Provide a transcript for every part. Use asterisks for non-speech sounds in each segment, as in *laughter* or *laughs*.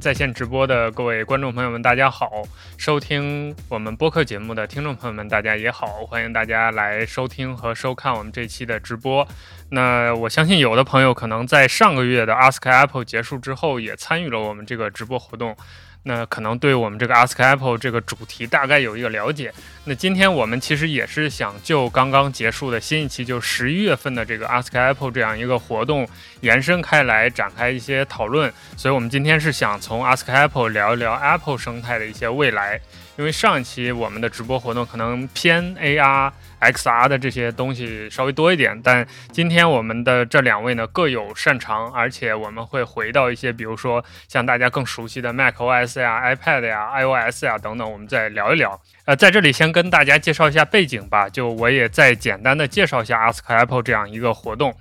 在线直播的各位观众朋友们，大家好；收听我们播客节目的听众朋友们，大家也好。欢迎大家来收听和收看我们这期的直播。那我相信有的朋友可能在上个月的 Ask Apple 结束之后，也参与了我们这个直播活动。那可能对我们这个 Ask Apple 这个主题大概有一个了解。那今天我们其实也是想就刚刚结束的新一期，就十一月份的这个 Ask Apple 这样一个活动延伸开来，展开一些讨论。所以我们今天是想从 Ask Apple 聊一聊 Apple 生态的一些未来。因为上一期我们的直播活动可能偏 AR、XR 的这些东西稍微多一点，但今天我们的这两位呢各有擅长，而且我们会回到一些，比如说像大家更熟悉的 macOS 呀、iPad 呀、iOS 呀等等，我们再聊一聊。呃，在这里先跟大家介绍一下背景吧，就我也再简单的介绍一下 Ask Apple 这样一个活动。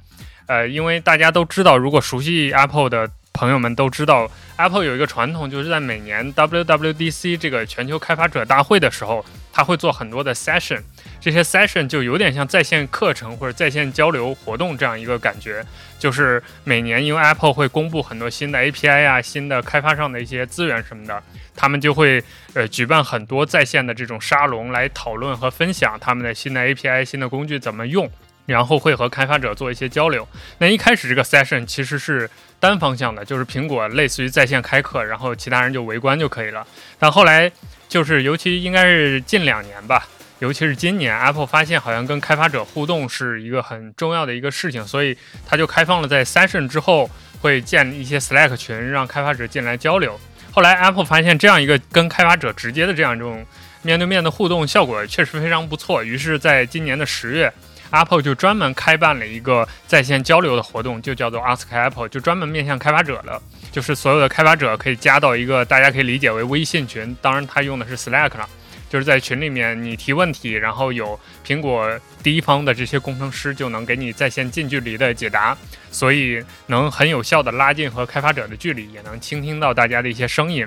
呃，因为大家都知道，如果熟悉 Apple 的。朋友们都知道，Apple 有一个传统，就是在每年 WWDC 这个全球开发者大会的时候，他会做很多的 session。这些 session 就有点像在线课程或者在线交流活动这样一个感觉。就是每年因为 Apple 会公布很多新的 API 啊、新的开发上的一些资源什么的，他们就会呃举办很多在线的这种沙龙来讨论和分享他们的新的 API、新的工具怎么用。然后会和开发者做一些交流。那一开始这个 session 其实是单方向的，就是苹果类似于在线开课，然后其他人就围观就可以了。但后来就是，尤其应该是近两年吧，尤其是今年，Apple 发现好像跟开发者互动是一个很重要的一个事情，所以它就开放了在 session 之后会建一些 Slack 群，让开发者进来交流。后来 Apple 发现这样一个跟开发者直接的这样一种面对面的互动效果确实非常不错，于是在今年的十月。Apple 就专门开办了一个在线交流的活动，就叫做 Ask Apple，就专门面向开发者的，就是所有的开发者可以加到一个大家可以理解为微信群，当然它用的是 Slack 了，就是在群里面你提问题，然后有苹果第一方的这些工程师就能给你在线近距离的解答，所以能很有效的拉近和开发者的距离，也能倾听到大家的一些声音。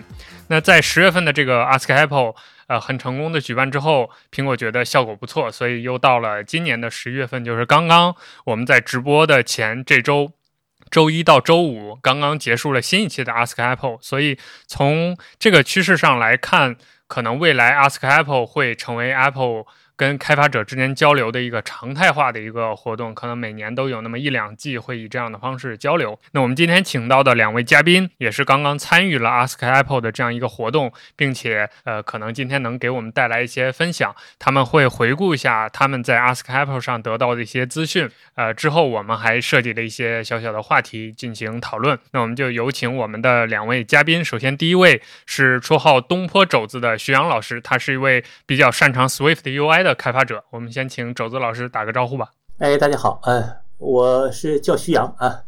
那在十月份的这个 Ask Apple。呃，很成功的举办之后，苹果觉得效果不错，所以又到了今年的十一月份，就是刚刚我们在直播的前这周，周一到周五刚刚结束了新一期的 Ask Apple，所以从这个趋势上来看，可能未来 Ask Apple 会成为 Apple。跟开发者之间交流的一个常态化的一个活动，可能每年都有那么一两季会以这样的方式交流。那我们今天请到的两位嘉宾，也是刚刚参与了 Ask Apple 的这样一个活动，并且呃，可能今天能给我们带来一些分享。他们会回顾一下他们在 Ask Apple 上得到的一些资讯。呃，之后我们还设计了一些小小的话题进行讨论。那我们就有请我们的两位嘉宾。首先，第一位是绰号东坡肘子的徐阳老师，他是一位比较擅长 Swift UI 的。的开发者，我们先请肘子老师打个招呼吧。哎，大家好，呃，我是叫徐阳啊，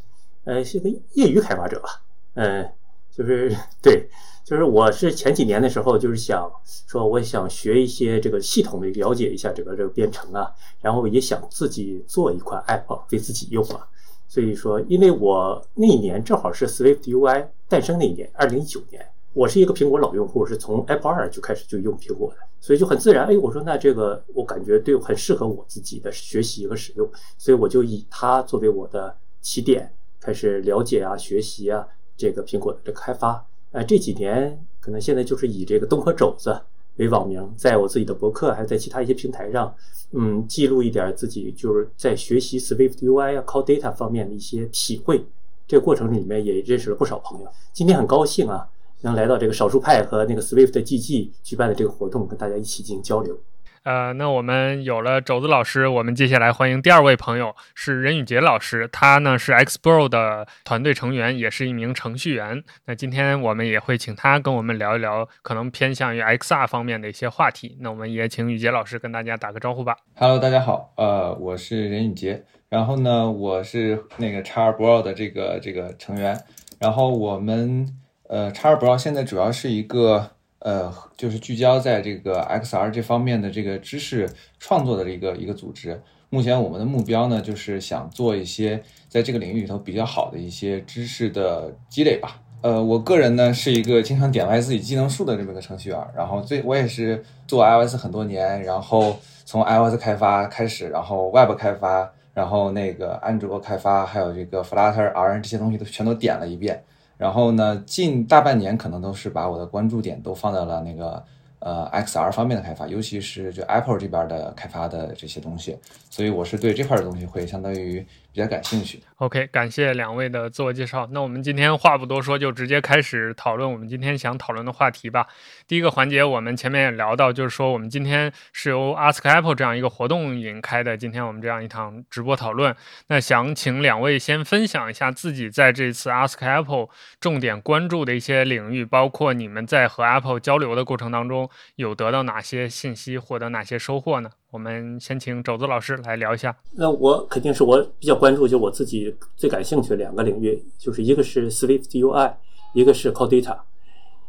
呃，是个业余开发者吧，嗯，就是对，就是我是前几年的时候，就是想说，我想学一些这个系统的了解一下这个这个编程啊，然后也想自己做一款 App 给自己用啊，所以说，因为我那一年正好是 Swift UI 诞生那一年，二零一九年。我是一个苹果老用户，是从 Apple 二就开始就用苹果的，所以就很自然。哎，我说那这个我感觉对很适合我自己的学习和使用，所以我就以它作为我的起点，开始了解啊、学习啊这个苹果的这开发。呃，这几年可能现在就是以这个东坡肘子为网名，在我自己的博客还有在其他一些平台上，嗯，记录一点自己就是在学习 Swift UI 啊、Call Data 方面的一些体会。这个过程里面也认识了不少朋友。今天很高兴啊。能来到这个少数派和那个 Swift GG 举办的这个活动，跟大家一起进行交流。呃，那我们有了肘子老师，我们接下来欢迎第二位朋友是任宇杰老师，他呢是 Xbro 的团队成员，也是一名程序员。那今天我们也会请他跟我们聊一聊可能偏向于 XR 方面的一些话题。那我们也请宇杰老师跟大家打个招呼吧。Hello，大家好，呃，我是任宇杰，然后呢，我是那个 Xbro 的这个这个成员，然后我们。呃，叉二 Bro 现在主要是一个呃，就是聚焦在这个 XR 这方面的这个知识创作的一个一个组织。目前我们的目标呢，就是想做一些在这个领域里头比较好的一些知识的积累吧。呃，我个人呢是一个经常点歪自己技能树的这么一个程序员，然后最我也是做 iOS 很多年，然后从 iOS 开发开始，然后 Web 开发，然后那个安卓开发，还有这个 Flutter、R 这些东西都全都点了一遍。然后呢，近大半年可能都是把我的关注点都放在了那个呃 XR 方面的开发，尤其是就 Apple 这边的开发的这些东西，所以我是对这块的东西会相当于比较感兴趣。OK，感谢两位的自我介绍。那我们今天话不多说，就直接开始讨论我们今天想讨论的话题吧。第一个环节，我们前面也聊到，就是说我们今天是由 Ask Apple 这样一个活动引开的，今天我们这样一场直播讨论。那想请两位先分享一下自己在这次 Ask Apple 重点关注的一些领域，包括你们在和 Apple 交流的过程当中有得到哪些信息，获得哪些收获呢？我们先请肘子老师来聊一下。那我肯定是我比较关注，就我自己最感兴趣的两个领域，就是一个是 Swift UI，一个是 Core Data。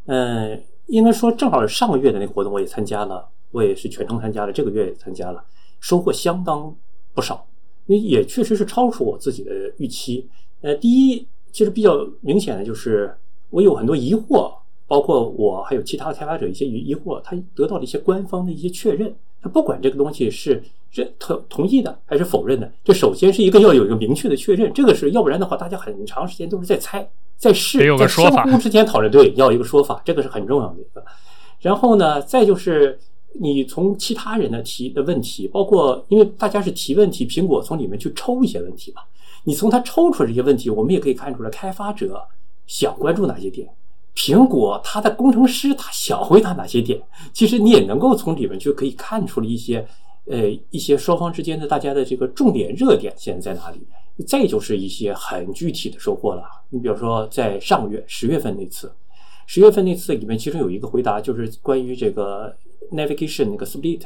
嗯，应该说正好上个月的那个活动我也参加了，我也是全程参加了，这个月也参加了，收获相当不少，因为也确实是超出我自己的预期。呃，第一，其实比较明显的就是我有很多疑惑，包括我还有其他开发者一些疑疑惑，他得到了一些官方的一些确认。他不管这个东西是认同同意的还是否认的，这首先是一个要有一个明确的确认，这个是要不然的话，大家很长时间都是在猜、在试、在相互之间讨论，对，要一个说法，这个是很重要的一个。然后呢，再就是你从其他人的提的问题，包括因为大家是提问题，苹果从里面去抽一些问题嘛，你从他抽出来这些问题，我们也可以看出来开发者想关注哪些点。苹果它的工程师他想回答哪些点？其实你也能够从里面就可以看出了一些，呃，一些双方之间的大家的这个重点热点现在在哪里？再就是一些很具体的收获了。你比如说在上个月十月份那次，十月份那次里面其中有一个回答就是关于这个 navigation 那个 split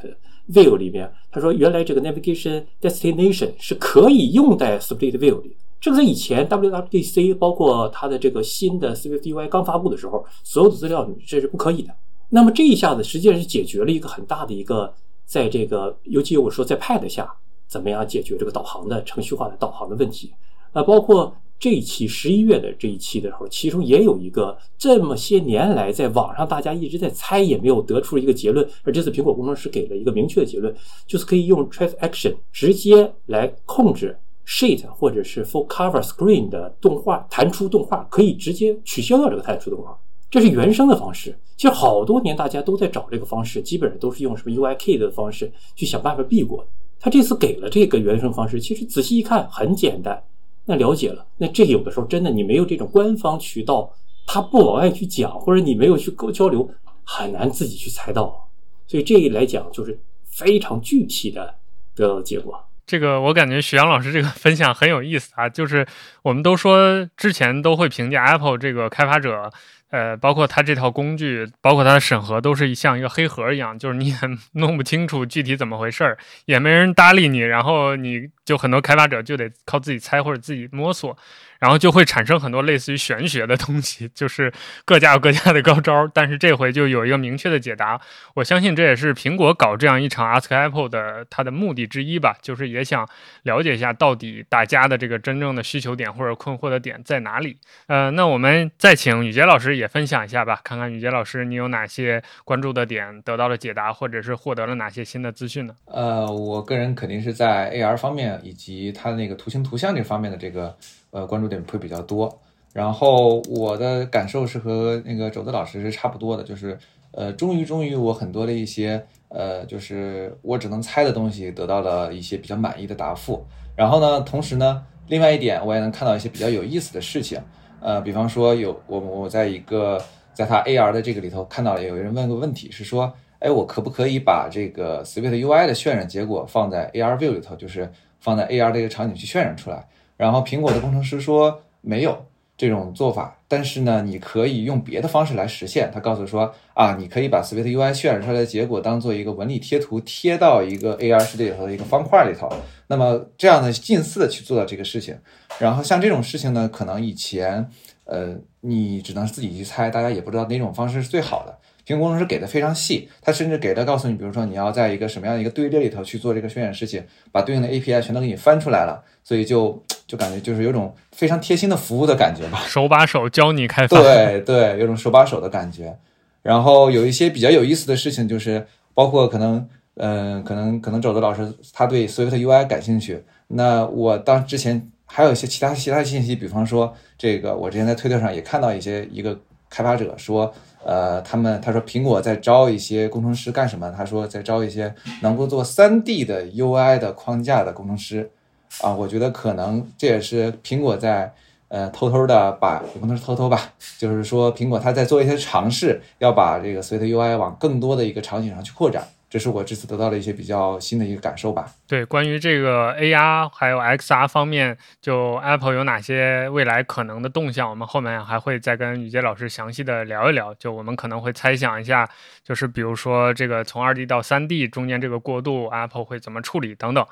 view 里面，他说原来这个 navigation destination 是可以用在 split view 里。这个在以前 WWDC 包括它的这个新的 Swift UI 刚发布的时候，所有的资料这是不可以的。那么这一下子实际上是解决了一个很大的一个，在这个尤其我说在 Pad 下怎么样解决这个导航的程序化的导航的问题啊，包括这一期十一月的这一期的时候，其中也有一个这么些年来在网上大家一直在猜也没有得出一个结论，而这次苹果工程师给了一个明确的结论，就是可以用 Traffic Action 直接来控制。Sheet 或者是 Full Cover Screen 的动画弹出动画可以直接取消掉这个弹出动画，这是原生的方式。其实好多年大家都在找这个方式，基本上都是用什么 UIK 的方式去想办法避过。他这次给了这个原生方式，其实仔细一看很简单。那了解了，那这有的时候真的你没有这种官方渠道，他不往外去讲，或者你没有去沟交流，很难自己去猜到。所以这一来讲就是非常具体的得到的结果。这个我感觉徐阳老师这个分享很有意思啊，就是我们都说之前都会评价 Apple 这个开发者，呃，包括它这套工具，包括它的审核，都是像一个黑盒一样，就是你也 *laughs* 弄不清楚具体怎么回事儿，也没人搭理你，然后你就很多开发者就得靠自己猜或者自己摸索。然后就会产生很多类似于玄学的东西，就是各家有各家的高招。但是这回就有一个明确的解答，我相信这也是苹果搞这样一场 Ask Apple 的它的目的之一吧，就是也想了解一下到底大家的这个真正的需求点或者困惑的点在哪里。呃，那我们再请雨杰老师也分享一下吧，看看雨杰老师你有哪些关注的点得到了解答，或者是获得了哪些新的资讯呢？呃，我个人肯定是在 AR 方面以及它那个图形图像这方面的这个。呃，关注点会比较多，然后我的感受是和那个肘子老师是差不多的，就是呃，终于终于我很多的一些呃，就是我只能猜的东西得到了一些比较满意的答复。然后呢，同时呢，另外一点我也能看到一些比较有意思的事情，呃，比方说有我我在一个在他 AR 的这个里头看到了有人问个问题是说，哎，我可不可以把这个 Swift UI 的渲染结果放在 AR View 里头，就是放在 AR 的一个场景去渲染出来？然后苹果的工程师说没有这种做法，但是呢，你可以用别的方式来实现。他告诉说啊，你可以把 Swift UI 渲染出来的结果当做一个纹理贴图贴到一个 AR 世界里头的一个方块里头。那么这样呢近似的去做到这个事情。然后像这种事情呢，可能以前呃你只能自己去猜，大家也不知道哪种方式是最好的。苹果工程师给的非常细，他甚至给的告诉你，比如说你要在一个什么样的一个队列里头去做这个渲染事情，把对应的 API 全都给你翻出来了，所以就就感觉就是有种非常贴心的服务的感觉吧，手把手教你开发，对对，有种手把手的感觉。然后有一些比较有意思的事情，就是包括可能，嗯，可能可能肘子老师他对 Swift UI 感兴趣，那我当之前还有一些其他其他信息，比方说这个，我之前在推特上也看到一些一个开发者说，呃，他们他说苹果在招一些工程师干什么？他说在招一些能够做三 D 的 UI 的框架的工程师。啊，我觉得可能这也是苹果在呃偷偷的把，也不能是偷偷吧，就是说苹果它在做一些尝试，要把这个 Swift UI 往更多的一个场景上去扩展。这是我这次得到的一些比较新的一个感受吧。对，关于这个 AR 还有 XR 方面，就 Apple 有哪些未来可能的动向，我们后面还会再跟宇杰老师详细的聊一聊。就我们可能会猜想一下，就是比如说这个从 2D 到 3D 中间这个过渡，Apple 会怎么处理等等。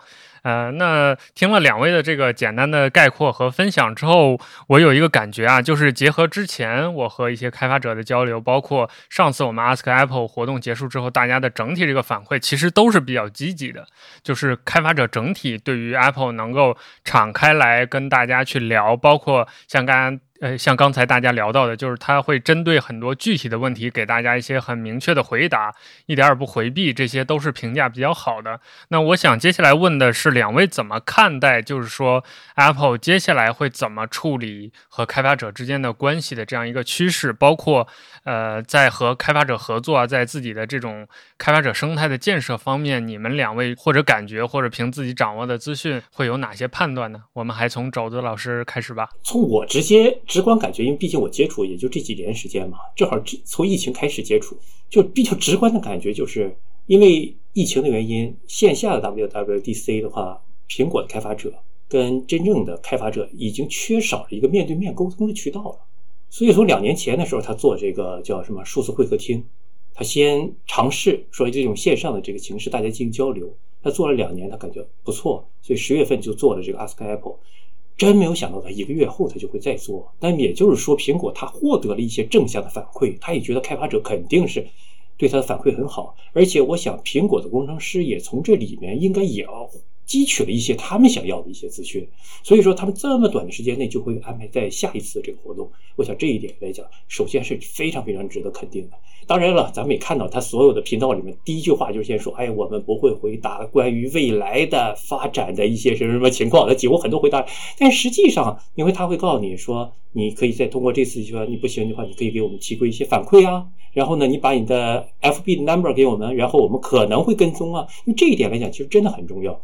呃，那听了两位的这个简单的概括和分享之后，我有一个感觉啊，就是结合之前我和一些开发者的交流，包括上次我们 Ask Apple 活动结束之后，大家的整体这个反馈其实都是比较积极的，就是开发者整体对于 Apple 能够敞开来跟大家去聊，包括像刚刚。呃，像刚才大家聊到的，就是他会针对很多具体的问题给大家一些很明确的回答，一点也不回避，这些都是评价比较好的。那我想接下来问的是，两位怎么看待，就是说 Apple 接下来会怎么处理和开发者之间的关系的这样一个趋势，包括呃，在和开发者合作啊，在自己的这种开发者生态的建设方面，你们两位或者感觉或者凭自己掌握的资讯会有哪些判断呢？我们还从肘子老师开始吧。从我直接。直观感觉，因为毕竟我接触也就这几年时间嘛，正好从疫情开始接触，就比较直观的感觉，就是因为疫情的原因，线下的 WWDC 的话，苹果的开发者跟真正的开发者已经缺少了一个面对面沟通的渠道了。所以从两年前的时候，他做这个叫什么数字会客厅，他先尝试说这种线上的这个形式，大家进行交流。他做了两年，他感觉不错，所以十月份就做了这个 Ask Apple。真没有想到，他一个月后他就会再做。但也就是说，苹果他获得了一些正向的反馈，他也觉得开发者肯定是对他的反馈很好。而且，我想苹果的工程师也从这里面应该也要汲取了一些他们想要的一些资讯。所以说，他们这么短的时间内就会安排在下一次这个活动。我想这一点来讲，首先是非常非常值得肯定的。当然了，咱们也看到他所有的频道里面，第一句话就是先说：“哎，我们不会回答关于未来的发展的一些什么什么情况。”他几乎很多回答，但实际上，因为他会告诉你说，你可以再通过这次说你不行的话，你可以给我们提供一些反馈啊。然后呢，你把你的 FB 的 number 给我们，然后我们可能会跟踪啊。因为这一点来讲，其实真的很重要。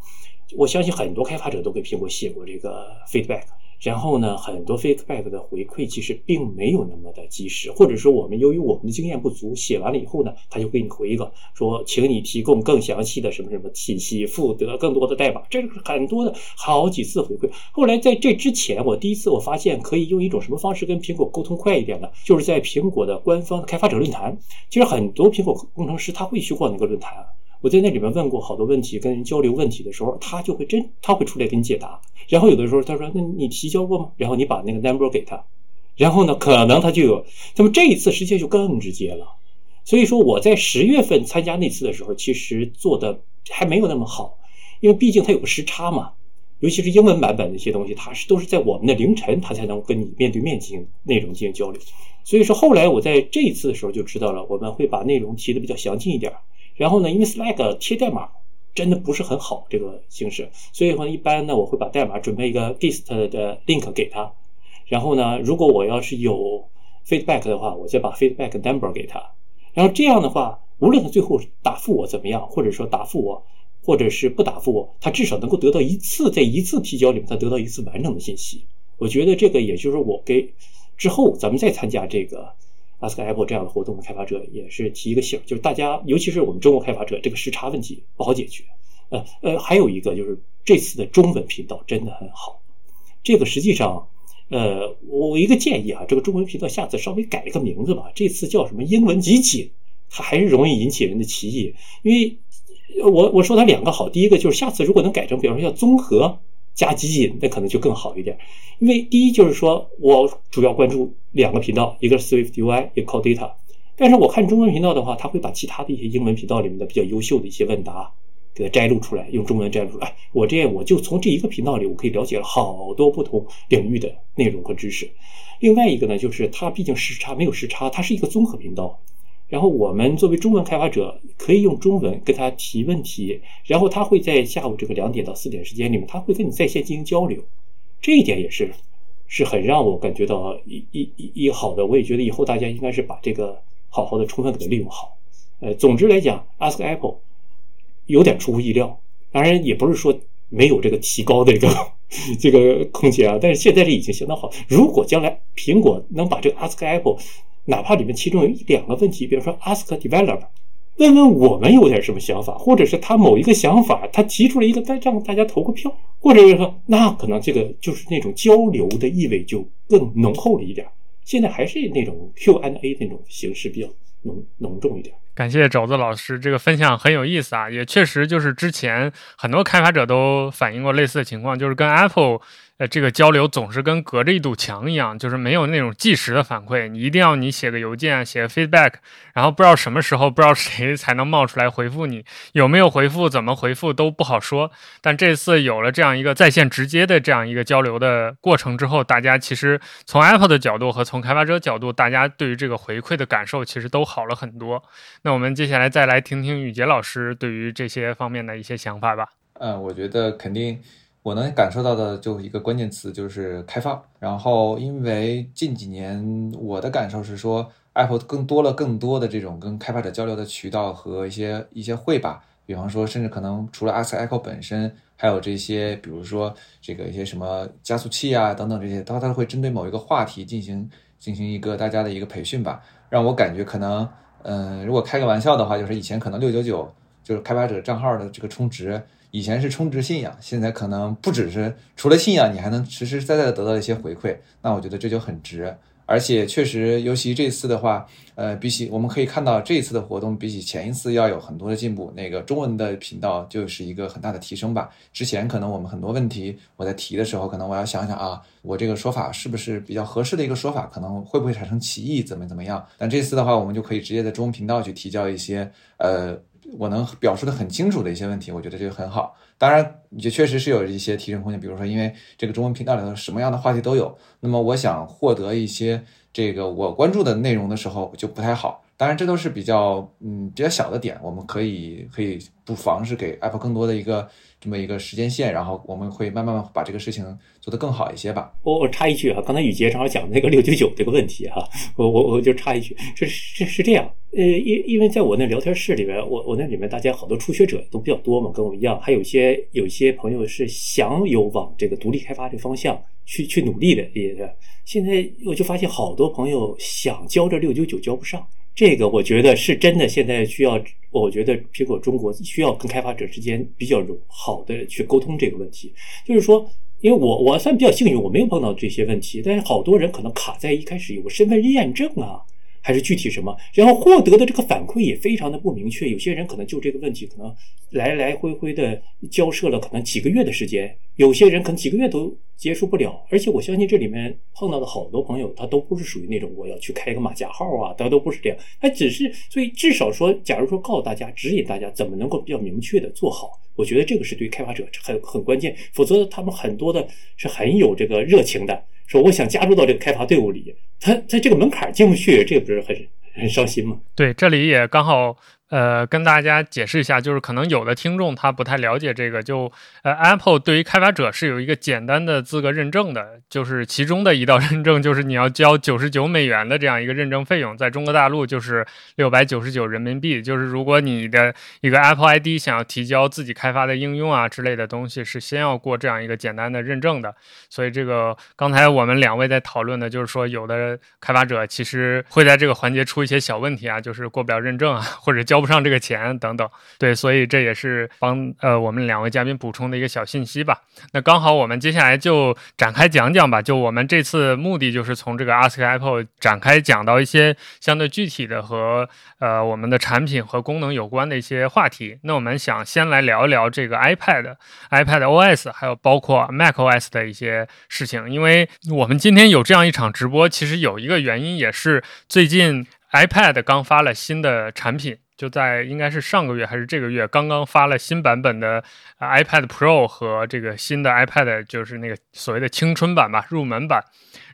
我相信很多开发者都给苹果写过这个 feedback。然后呢，很多 feedback 的回馈其实并没有那么的及时，或者说我们由于我们的经验不足，写完了以后呢，他就给你回一个说，请你提供更详细的什么什么信息，附得更多的代码，这是很多的好几次回馈。后来在这之前，我第一次我发现可以用一种什么方式跟苹果沟通快一点的，就是在苹果的官方开发者论坛。其实很多苹果工程师他会去逛那个论坛。我在那里面问过好多问题，跟人交流问题的时候，他就会真他会出来给你解答。然后有的时候他说：“那你提交过吗？”然后你把那个 number 给他，然后呢，可能他就有。那么这一次实际上就更直接了。所以说我在十月份参加那次的时候，其实做的还没有那么好，因为毕竟它有个时差嘛，尤其是英文版本的一些东西，它是都是在我们的凌晨，它才能跟你面对面进行内容进行交流。所以说后来我在这一次的时候就知道了，我们会把内容提的比较详尽一点。然后呢，因为 Slack 贴代码真的不是很好这个形式，所以说一般呢，我会把代码准备一个 gist 的 link 给他。然后呢，如果我要是有 feedback 的话，我再把 feedback number 给他。然后这样的话，无论他最后答复我怎么样，或者说答复我，或者是不答复我，他至少能够得到一次在一次提交里面他得到一次完整的信息。我觉得这个也就是我给之后咱们再参加这个。Ask Apple 这样的活动的开发者也是提一个醒，就是大家，尤其是我们中国开发者，这个时差问题不好解决。呃呃，还有一个就是这次的中文频道真的很好。这个实际上，呃，我一个建议啊，这个中文频道下次稍微改一个名字吧。这次叫什么英文集锦，它还是容易引起人的歧义。因为我我说它两个好，第一个就是下次如果能改成，比方说叫综合。加集锦那可能就更好一点，因为第一就是说我主要关注两个频道，一个是 Swift UI，一个 Call Data。但是我看中文频道的话，他会把其他的一些英文频道里面的比较优秀的一些问答给它摘录出来，用中文摘录出来。我这样我就从这一个频道里，我可以了解了好多不同领域的内容和知识。另外一个呢，就是它毕竟时差没有时差，它是一个综合频道。然后我们作为中文开发者，可以用中文跟他提问题，然后他会在下午这个两点到四点时间里面，他会跟你在线进行交流。这一点也是是很让我感觉到一一一一好的。我也觉得以后大家应该是把这个好好的充分给它利用好。呃，总之来讲，Ask Apple 有点出乎意料，当然也不是说没有这个提高的这个这个空间啊。但是现在这已经相当好。如果将来苹果能把这个 Ask Apple，哪怕里面其中有一两个问题，比如说 Ask Developer。问问我们有点什么想法，或者是他某一个想法，他提出了一个，再让大家投个票，或者是说，那可能这个就是那种交流的意味就更浓厚了一点。现在还是那种 Q&A 那种形式比较浓浓重一点。感谢肘子老师这个分享很有意思啊，也确实就是之前很多开发者都反映过类似的情况，就是跟 Apple。呃，这个交流总是跟隔着一堵墙一样，就是没有那种即时的反馈。你一定要你写个邮件，写个 feedback，然后不知道什么时候，不知道谁才能冒出来回复你，有没有回复，怎么回复都不好说。但这次有了这样一个在线直接的这样一个交流的过程之后，大家其实从 Apple 的角度和从开发者角度，大家对于这个回馈的感受其实都好了很多。那我们接下来再来听听宇杰老师对于这些方面的一些想法吧。嗯，我觉得肯定。我能感受到的就一个关键词就是开放。然后，因为近几年我的感受是说，Apple 更多了更多的这种跟开发者交流的渠道和一些一些会吧。比方说，甚至可能除了 Ask Echo 本身，还有这些，比如说这个一些什么加速器啊等等这些，它它会针对某一个话题进行进行一个大家的一个培训吧。让我感觉可能，嗯，如果开个玩笑的话，就是以前可能六九九就是开发者账号的这个充值。以前是充值信仰，现在可能不只是除了信仰，你还能实实在在的得到一些回馈，那我觉得这就很值。而且确实，尤其这次的话，呃，比起我们可以看到这一次的活动，比起前一次要有很多的进步。那个中文的频道就是一个很大的提升吧。之前可能我们很多问题我在提的时候，可能我要想想啊，我这个说法是不是比较合适的一个说法，可能会不会产生歧义，怎么怎么样？但这次的话，我们就可以直接在中文频道去提交一些呃。我能表述的很清楚的一些问题，我觉得这个很好。当然，也确实是有一些提升空间。比如说，因为这个中文频道里头什么样的话题都有，那么我想获得一些这个我关注的内容的时候就不太好。当然，这都是比较嗯比较小的点，我们可以可以不妨是给 Apple 更多的一个这么一个时间线，然后我们会慢慢把这个事情做得更好一些吧。我我插一句哈，刚才雨杰正好讲那个六九九这个问题哈，我我我就插一句，是是是这样，呃，因因为在我那聊天室里面，我我那里面大家好多初学者都比较多嘛，跟我一样，还有一些有一些朋友是想有往这个独立开发这方向去去努力的，也是。现在我就发现好多朋友想交这六九九交不上。这个我觉得是真的，现在需要，我觉得苹果中国需要跟开发者之间比较好的去沟通这个问题。就是说，因为我我算比较幸运，我没有碰到这些问题，但是好多人可能卡在一开始有个身份验证啊。还是具体什么，然后获得的这个反馈也非常的不明确。有些人可能就这个问题，可能来来回回的交涉了可能几个月的时间，有些人可能几个月都结束不了。而且我相信这里面碰到的好多朋友，他都不是属于那种我要去开个马甲号啊，他都不是这样。他只是，所以至少说，假如说告诉大家、指引大家怎么能够比较明确的做好，我觉得这个是对开发者很很关键。否则他们很多的是很有这个热情的。说我想加入到这个开发队伍里，他在这个门槛进不去，这不是很很伤心吗？对，这里也刚好。呃，跟大家解释一下，就是可能有的听众他不太了解这个，就呃，Apple 对于开发者是有一个简单的资格认证的，就是其中的一道 *laughs* 认证就是你要交九十九美元的这样一个认证费用，在中国大陆就是六百九十九人民币，就是如果你的一个 Apple ID 想要提交自己开发的应用啊之类的东西，是先要过这样一个简单的认证的。所以这个刚才我们两位在讨论的，就是说有的开发者其实会在这个环节出一些小问题啊，就是过不了认证啊，或者交。交不上这个钱等等，对，所以这也是帮呃我们两位嘉宾补充的一个小信息吧。那刚好我们接下来就展开讲讲吧。就我们这次目的就是从这个 Ask Apple 展开讲到一些相对具体的和呃我们的产品和功能有关的一些话题。那我们想先来聊一聊这个 iPad、iPad OS 还有包括 Mac OS 的一些事情，因为我们今天有这样一场直播，其实有一个原因也是最近 iPad 刚发了新的产品。就在应该是上个月还是这个月，刚刚发了新版本的 iPad Pro 和这个新的 iPad，就是那个所谓的青春版吧，入门版。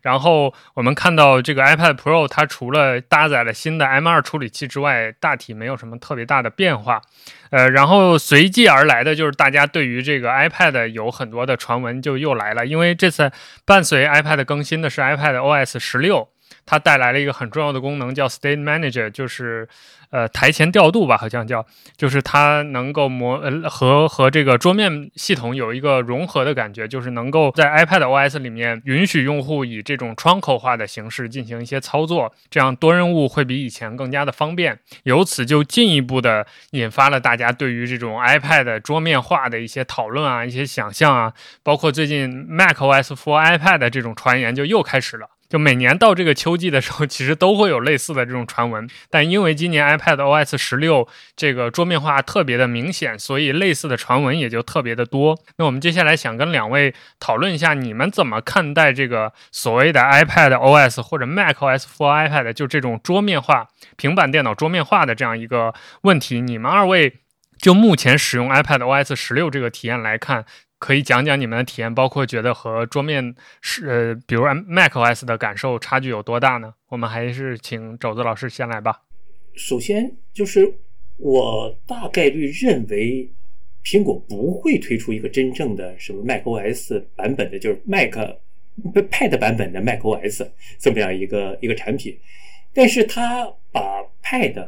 然后我们看到这个 iPad Pro，它除了搭载了新的 M2 处理器之外，大体没有什么特别大的变化。呃，然后随即而来的就是大家对于这个 iPad 有很多的传闻就又来了，因为这次伴随 iPad 更新的是 iPad OS 十六。它带来了一个很重要的功能，叫 State Manager，就是呃台前调度吧，好像叫，就是它能够模呃和和这个桌面系统有一个融合的感觉，就是能够在 iPad OS 里面允许用户以这种窗口化的形式进行一些操作，这样多任务会比以前更加的方便。由此就进一步的引发了大家对于这种 iPad 桌面化的一些讨论啊，一些想象啊，包括最近 macOS for iPad 这种传言就又开始了。就每年到这个秋季的时候，其实都会有类似的这种传闻，但因为今年 iPad OS 十六这个桌面化特别的明显，所以类似的传闻也就特别的多。那我们接下来想跟两位讨论一下，你们怎么看待这个所谓的 iPad OS 或者 macOS for iPad 就这种桌面化、平板电脑桌面化的这样一个问题？你们二位就目前使用 iPad OS 十六这个体验来看。可以讲讲你们的体验，包括觉得和桌面是呃，比如 macOS 的感受差距有多大呢？我们还是请肘子老师先来吧。首先就是我大概率认为，苹果不会推出一个真正的什么 macOS 版本的，就是 Mac Pad 版本的 macOS 这么样一个一个产品。但是它把 Pad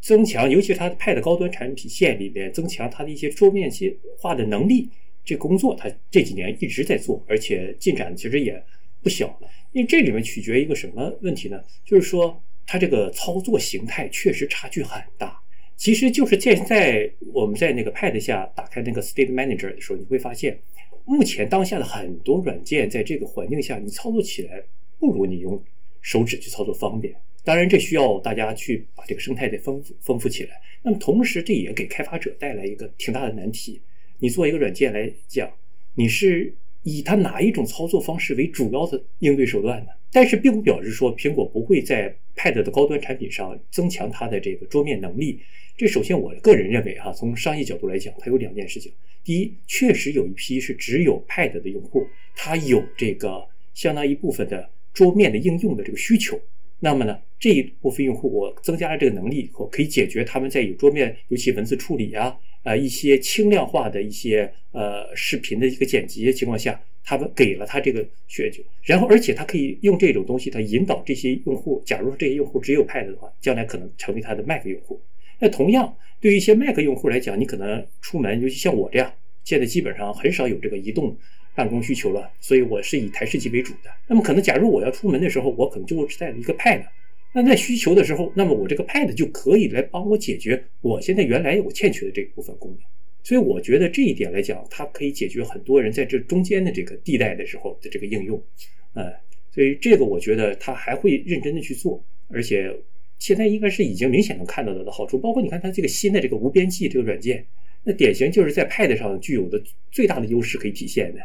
增强，尤其是它的 Pad 高端产品线里面增强它的一些桌面化的能力。这工作他这几年一直在做，而且进展其实也不小了。因为这里面取决一个什么问题呢？就是说，它这个操作形态确实差距很大。其实就是现在我们在那个 Pad 下打开那个 State Manager 的时候，你会发现，目前当下的很多软件在这个环境下，你操作起来不如你用手指去操作方便。当然，这需要大家去把这个生态得丰富丰富起来。那么同时，这也给开发者带来一个挺大的难题。你做一个软件来讲，你是以它哪一种操作方式为主要的应对手段呢？但是并不表示说苹果不会在 Pad 的高端产品上增强它的这个桌面能力。这首先我个人认为哈，从商业角度来讲，它有两件事情。第一，确实有一批是只有 Pad 的用户，他有这个相当一部分的桌面的应用的这个需求。那么呢，这一部分用户我增加了这个能力以后，可以解决他们在有桌面，尤其文字处理啊。呃，一些轻量化的一些呃视频的一个剪辑的情况下，他们给了他这个需求，然后而且他可以用这种东西，他引导这些用户。假如说这些用户只有 Pad 的话，将来可能成为他的 Mac 用户。那同样，对于一些 Mac 用户来讲，你可能出门，尤其像我这样，现在基本上很少有这个移动办公需求了，所以我是以台式机为主的。那么可能假如我要出门的时候，我可能就会带一个 Pad。那在需求的时候，那么我这个 Pad 就可以来帮我解决我现在原来我欠缺的这部分功能。所以我觉得这一点来讲，它可以解决很多人在这中间的这个地带的时候的这个应用。呃，所以这个我觉得它还会认真的去做，而且现在应该是已经明显能看到它的好处。包括你看它这个新的这个无边际这个软件，那典型就是在 Pad 上具有的最大的优势可以体现的。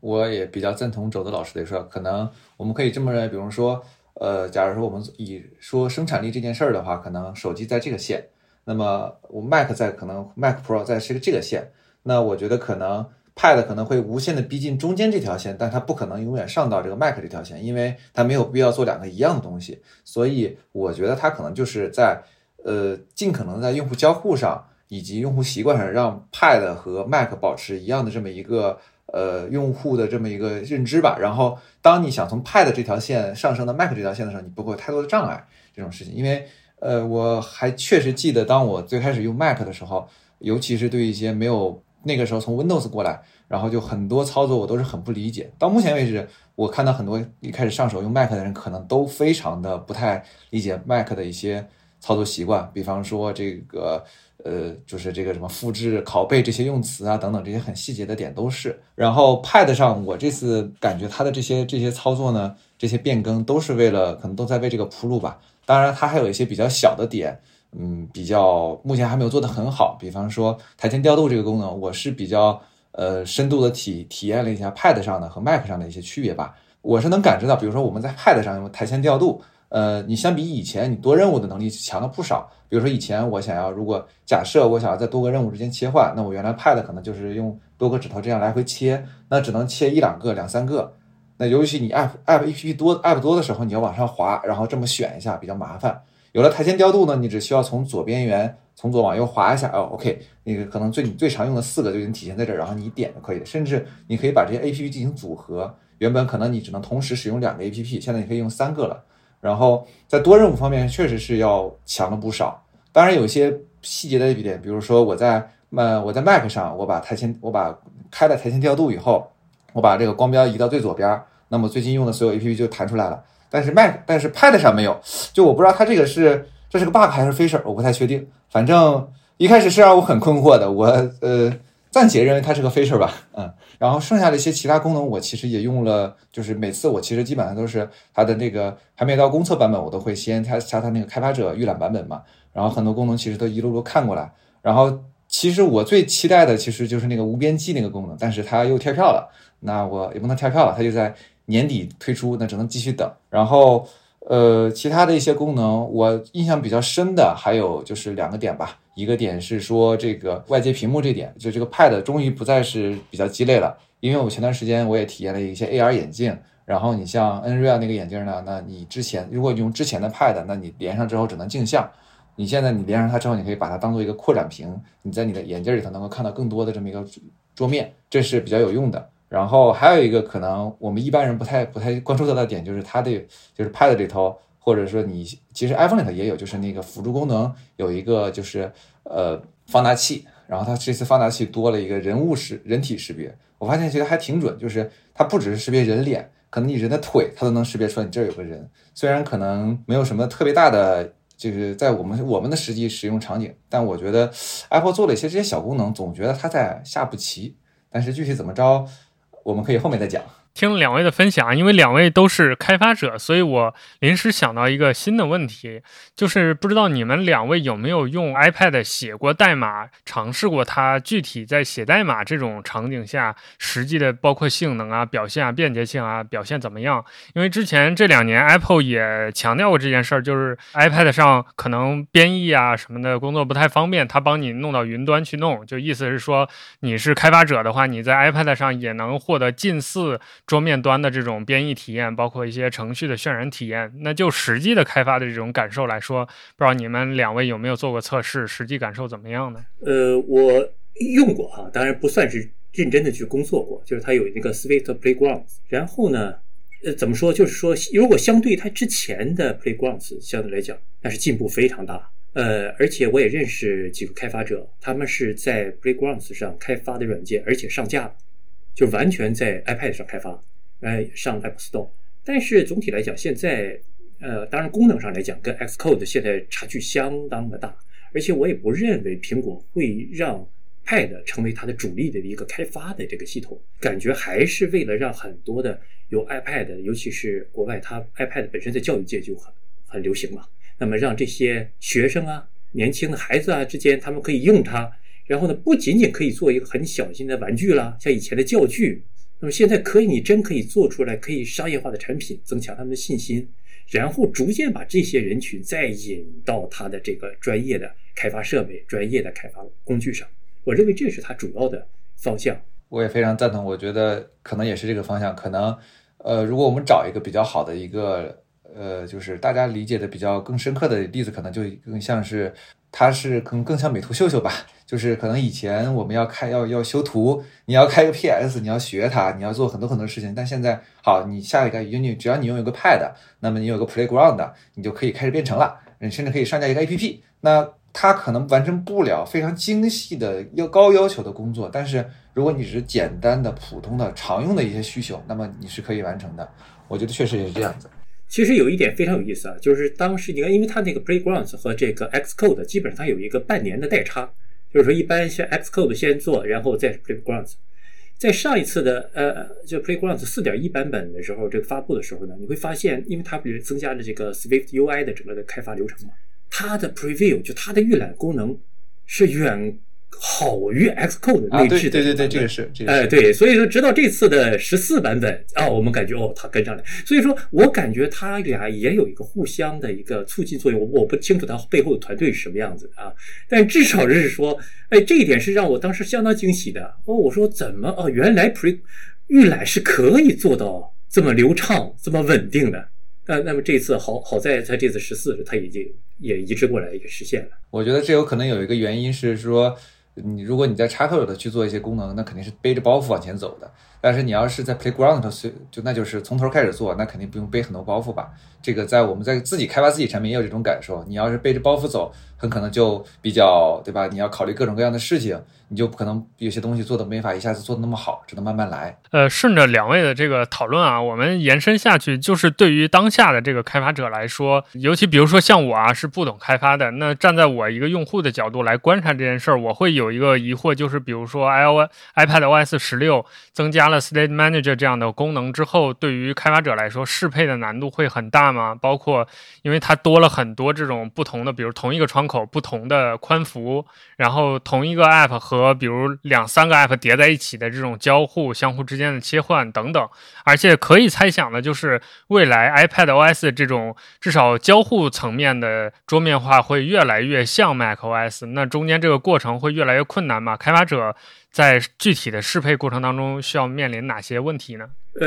我也比较赞同肘子老师的说，可能我们可以这么认为，比如说。呃，假如说我们以说生产力这件事儿的话，可能手机在这个线，那么我 Mac 在可能 Mac Pro 在是个这个线，那我觉得可能 Pad 可能会无限的逼近中间这条线，但它不可能永远上到这个 Mac 这条线，因为它没有必要做两个一样的东西，所以我觉得它可能就是在呃尽可能在用户交互上以及用户习惯上，让 Pad 和 Mac 保持一样的这么一个。呃，用户的这么一个认知吧。然后，当你想从 Pad 这条线上升到 Mac 这条线的时候，你不会有太多的障碍这种事情。因为，呃，我还确实记得，当我最开始用 Mac 的时候，尤其是对一些没有那个时候从 Windows 过来，然后就很多操作我都是很不理解。到目前为止，我看到很多一开始上手用 Mac 的人，可能都非常的不太理解 Mac 的一些操作习惯，比方说这个。呃，就是这个什么复制、拷贝这些用词啊，等等这些很细节的点都是。然后 Pad 上，我这次感觉它的这些这些操作呢，这些变更都是为了，可能都在为这个铺路吧。当然，它还有一些比较小的点，嗯，比较目前还没有做得很好。比方说台前调度这个功能，我是比较呃深度的体体验了一下 Pad 上的和 Mac 上的一些区别吧。我是能感知到，比如说我们在 Pad 上用台前调度，呃，你相比以前，你多任务的能力强了不少。比如说以前我想要，如果假设我想要在多个任务之间切换，那我原来 Pad 可能就是用多个指头这样来回切，那只能切一两个、两三个。那尤其你 App App A P P 多 App 多的时候，你要往上滑，然后这么选一下比较麻烦。有了台前调度呢，你只需要从左边缘从左往右滑一下，哦，OK，那个可能最你最常用的四个就已经体现在这儿，然后你点就可以了。甚至你可以把这些 A P P 进行组合，原本可能你只能同时使用两个 A P P，现在你可以用三个了。然后在多任务方面确实是要强了不少。当然有些细节的一点，比如说我在呃我在 Mac 上，我把台前我把开了台前调度以后，我把这个光标移到最左边，那么最近用的所有 A P P 就弹出来了。但是 Mac 但是 Pad 上没有，就我不知道它这个是这是个 bug 还是 feature，我不太确定。反正一开始是让我很困惑的，我呃暂且认为它是个 feature 吧，嗯。然后剩下的一些其他功能，我其实也用了，就是每次我其实基本上都是它的那个还没到公测版本，我都会先它下它那个开发者预览版本嘛。然后很多功能其实都一路路看过来。然后其实我最期待的其实就是那个无边际那个功能，但是它又跳票了。那我也不能跳票了，它就在年底推出，那只能继续等。然后呃，其他的一些功能，我印象比较深的还有就是两个点吧。一个点是说这个外接屏幕这点，就这个 Pad 终于不再是比较鸡肋了。因为我前段时间我也体验了一些 AR 眼镜，然后你像 Nreal 那个眼镜呢，那你之前如果你用之前的 Pad，那你连上之后只能镜像，你现在你连上它之后，你可以把它当做一个扩展屏，你在你的眼镜里头能够看到更多的这么一个桌面，这是比较有用的。然后还有一个可能我们一般人不太不太关注到的点，就是它的就是 Pad 里头。或者说你其实 iPhone 里头也有，就是那个辅助功能有一个就是呃放大器，然后它这次放大器多了一个人物识人体识别，我发现其实还挺准，就是它不只是识别人脸，可能你人的腿它都能识别出来你这儿有个人，虽然可能没有什么特别大的，就是在我们我们的实际使用场景，但我觉得 Apple 做了一些这些小功能，总觉得它在下步棋，但是具体怎么着，我们可以后面再讲。听两位的分享，因为两位都是开发者，所以我临时想到一个新的问题，就是不知道你们两位有没有用 iPad 写过代码，尝试过它具体在写代码这种场景下实际的包括性能啊、表现啊、便捷性啊表现怎么样？因为之前这两年 Apple 也强调过这件事儿，就是 iPad 上可能编译啊什么的工作不太方便，它帮你弄到云端去弄，就意思是说你是开发者的话，你在 iPad 上也能获得近似。桌面端的这种编译体验，包括一些程序的渲染体验，那就实际的开发的这种感受来说，不知道你们两位有没有做过测试，实际感受怎么样呢？呃，我用过哈，当然不算是认真的去工作过，就是它有那个 Swift Playgrounds。然后呢，呃，怎么说？就是说，如果相对它之前的 Playgrounds 相对来讲，那是进步非常大。呃，而且我也认识几个开发者，他们是在 Playgrounds 上开发的软件，而且上架了。就完全在 iPad 上开发，哎，上 App Store。但是总体来讲，现在，呃，当然功能上来讲，跟 Xcode 现在差距相当的大。而且我也不认为苹果会让 Pad 成为它的主力的一个开发的这个系统。感觉还是为了让很多的有 iPad，尤其是国外，它 iPad 本身在教育界就很很流行嘛。那么让这些学生啊、年轻的孩子啊之间，他们可以用它。然后呢，不仅仅可以做一个很小型的玩具啦，像以前的教具，那么现在可以，你真可以做出来可以商业化的产品，增强他们的信心，然后逐渐把这些人群再引到他的这个专业的开发设备、专业的开发工具上。我认为这是他主要的方向。我也非常赞同，我觉得可能也是这个方向。可能，呃，如果我们找一个比较好的一个，呃，就是大家理解的比较更深刻的例子，可能就更像是。它是可能更像美图秀秀吧，就是可能以前我们要开要要修图，你要开个 PS，你要学它，你要做很多很多事情。但现在好，你下一个用你只要你拥有个 Pad，那么你有个 Playground，你就可以开始编程了，你甚至可以上架一个 APP。那它可能完成不了非常精细的要高要求的工作，但是如果你是简单的、普通的、常用的一些需求，那么你是可以完成的。我觉得确实也是这样子。其实有一点非常有意思啊，就是当时你看，因为它那个 Playgrounds 和这个 Xcode 基本上它有一个半年的代差，就是说一般先 Xcode 先做，然后再 Playgrounds。在上一次的呃，就 Playgrounds 四点一版本的时候，这个发布的时候呢，你会发现，因为它不是增加了这个 Swift UI 的整个的开发流程嘛，它的 Preview 就它的预览功能是远好于 Xcode 啊，内置的对对对对，这个是这个哎，对，所以说直到这次的十四版本啊，我们感觉哦，它跟上来，所以说我感觉它俩也有一个互相的一个促进作用。我我不清楚它背后的团队是什么样子的啊，但至少是说，哎，这一点是让我当时相当惊喜的。哦，我说怎么哦，原来 Pre 预览是可以做到这么流畅、这么稳定的。那那么这次好好在它这次十四，它已经也移植过来，也实现了。我觉得这有可能有一个原因是说，你如果你在插口的去做一些功能，那肯定是背着包袱往前走的。但是你要是在 Playground 上就那就是从头开始做，那肯定不用背很多包袱吧？这个在我们在自己开发自己产品也有这种感受。你要是背着包袱走，很可能就比较对吧？你要考虑各种各样的事情，你就可能有些东西做的没法一下子做的那么好，只能慢慢来。呃，顺着两位的这个讨论啊，我们延伸下去，就是对于当下的这个开发者来说，尤其比如说像我啊，是不懂开发的，那站在我一个用户的角度来观察这件事儿，我会有一个疑惑，就是比如说 i o iPad OS 十六增加了 State Manager 这样的功能之后，对于开发者来说，适配的难度会很大吗？包括因为它多了很多这种不同的，比如同一个窗口不同的宽幅，然后同一个 App 和和比如两三个 App 叠在一起的这种交互、相互之间的切换等等，而且可以猜想的就是未来 iPad OS 这种至少交互层面的桌面化会越来越像 Mac OS，那中间这个过程会越来越困难嘛？开发者在具体的适配过程当中需要面临哪些问题呢？呃，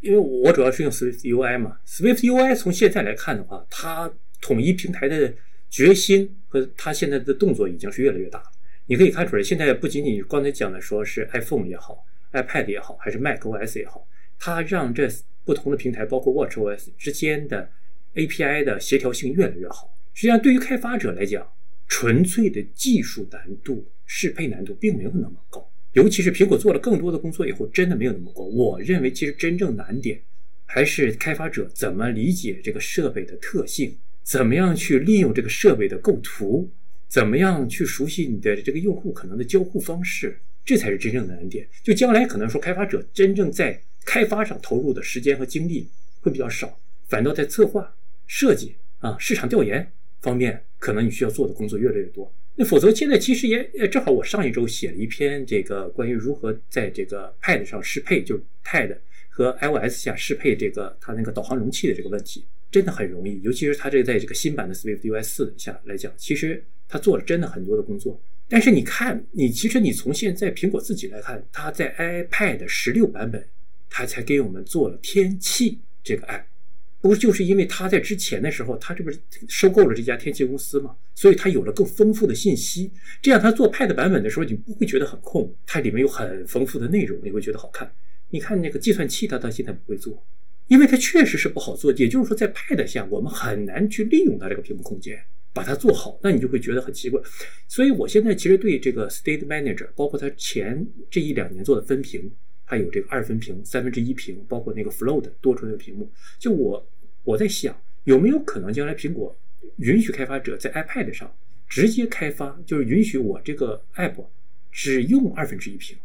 因为我主要是用 Swift UI 嘛，Swift UI 从现在来看的话，它统一平台的决心和它现在的动作已经是越来越大了。你可以看出来，现在不仅仅刚才讲的说是 iPhone 也好，iPad 也好，还是 Mac OS 也好，它让这不同的平台，包括 Watch OS 之间的 API 的协调性越来越好。实际上，对于开发者来讲，纯粹的技术难度、适配难度并没有那么高。尤其是苹果做了更多的工作以后，真的没有那么高。我认为，其实真正难点还是开发者怎么理解这个设备的特性，怎么样去利用这个设备的构图，怎么样去熟悉你的这个用户可能的交互方式，这才是真正的难点。就将来可能说，开发者真正在开发上投入的时间和精力会比较少，反倒在策划、设计啊、市场调研方面，可能你需要做的工作越来越多。那否则，现在其实也呃，正好我上一周写了一篇这个关于如何在这个 Pad 上适配，就是 Pad 和 iOS 下适配这个它那个导航容器的这个问题，真的很容易。尤其是它这在这个新版的 Swift UI 四下来讲，其实他做了真的很多的工作。但是你看，你其实你从现在苹果自己来看，它在 iPad 十六版本，它才给我们做了天气这个 app。不就是因为他在之前的时候，他这不是收购了这家天气公司嘛，所以他有了更丰富的信息。这样他做 Pad 版本的时候，你不会觉得很空，它里面有很丰富的内容，你会觉得好看。你看那个计算器，它到现在不会做，因为它确实是不好做。也就是说，在 Pad 下，我们很难去利用它这个屏幕空间，把它做好，那你就会觉得很奇怪。所以我现在其实对这个 State Manager，包括它前这一两年做的分屏。还有这个二分屏、三分之一屏，包括那个 Flow 的多出来的屏幕。就我我在想，有没有可能将来苹果允许开发者在 iPad 上直接开发，就是允许我这个 App 只用二分之一屏，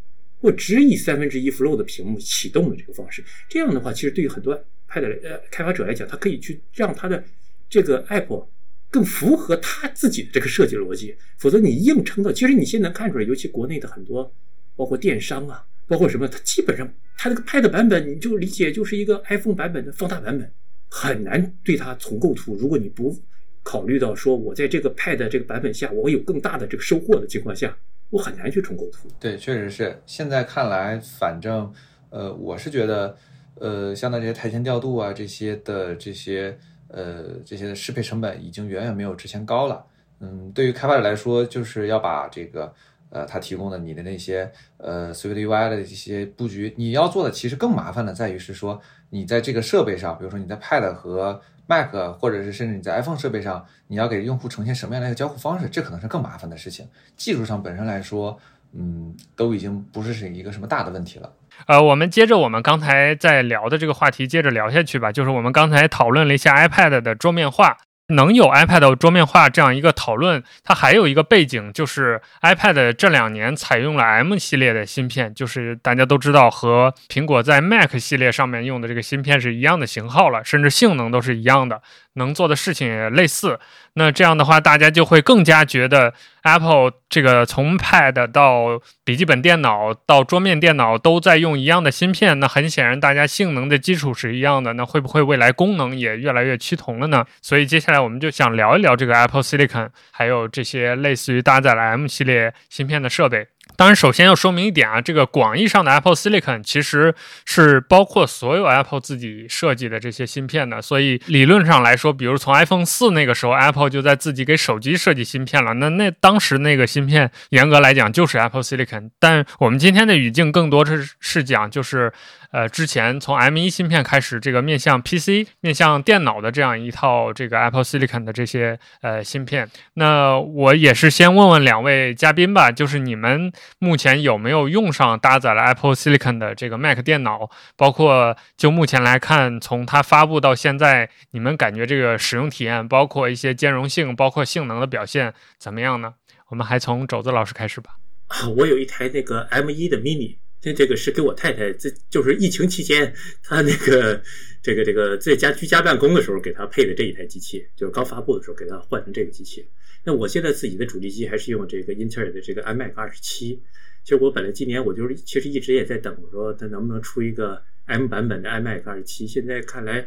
或只以三分之一 Flow 的屏幕启动的这个方式。这样的话，其实对于很多 iPad 呃开发者来讲，他可以去让他的这个 App 更符合他自己的这个设计逻辑。否则你硬撑到，其实你现在看出来，尤其国内的很多包括电商啊。包括什么？它基本上，它那个 Pad 版本，你就理解就是一个 iPhone 版本的放大版本，很难对它重构图。如果你不考虑到说我在这个 Pad 这个版本下，我有更大的这个收获的情况下，我很难去重构图。对，确实是。现在看来，反正呃，我是觉得，呃，像那些台前调度啊，这些的这些呃这些的适配成本已经远远没有之前高了。嗯，对于开发者来说，就是要把这个。呃，它提供的你的那些呃 Swift UI 的这些布局，你要做的其实更麻烦的在于是说，你在这个设备上，比如说你在 Pad 和 Mac，或者是甚至你在 iPhone 设备上，你要给用户呈现什么样的一个交互方式，这可能是更麻烦的事情。技术上本身来说，嗯，都已经不是是一个什么大的问题了。呃，我们接着我们刚才在聊的这个话题接着聊下去吧，就是我们刚才讨论了一下 iPad 的桌面化。能有 iPad 桌面化这样一个讨论，它还有一个背景，就是 iPad 这两年采用了 M 系列的芯片，就是大家都知道和苹果在 Mac 系列上面用的这个芯片是一样的型号了，甚至性能都是一样的。能做的事情也类似。那这样的话，大家就会更加觉得 Apple 这个从 Pad 到笔记本电脑到桌面电脑都在用一样的芯片。那很显然，大家性能的基础是一样的。那会不会未来功能也越来越趋同了呢？所以接下来我们就想聊一聊这个 Apple Silicon，还有这些类似于搭载了 M 系列芯片的设备。当然，首先要说明一点啊，这个广义上的 Apple Silicon 其实是包括所有 Apple 自己设计的这些芯片的。所以理论上来说，比如从 iPhone 四那个时候，Apple 就在自己给手机设计芯片了。那那当时那个芯片，严格来讲就是 Apple Silicon。但我们今天的语境更多是是讲就是。呃，之前从 M1 芯片开始，这个面向 PC、面向电脑的这样一套这个 Apple Silicon 的这些呃芯片，那我也是先问问两位嘉宾吧，就是你们目前有没有用上搭载了 Apple Silicon 的这个 Mac 电脑？包括就目前来看，从它发布到现在，你们感觉这个使用体验，包括一些兼容性，包括性能的表现怎么样呢？我们还从肘子老师开始吧。啊我有一台那个 M1 的 Mini。这这个是给我太太，这就是疫情期间，她那个这个这个在家居家办公的时候给她配的这一台机器，就是刚发布的时候给她换成这个机器。那我现在自己的主力机还是用这个英特尔的这个 iMac 二十七。其实我本来今年我就是其实一直也在等，说它能不能出一个 M 版本的 iMac 二十七。现在看来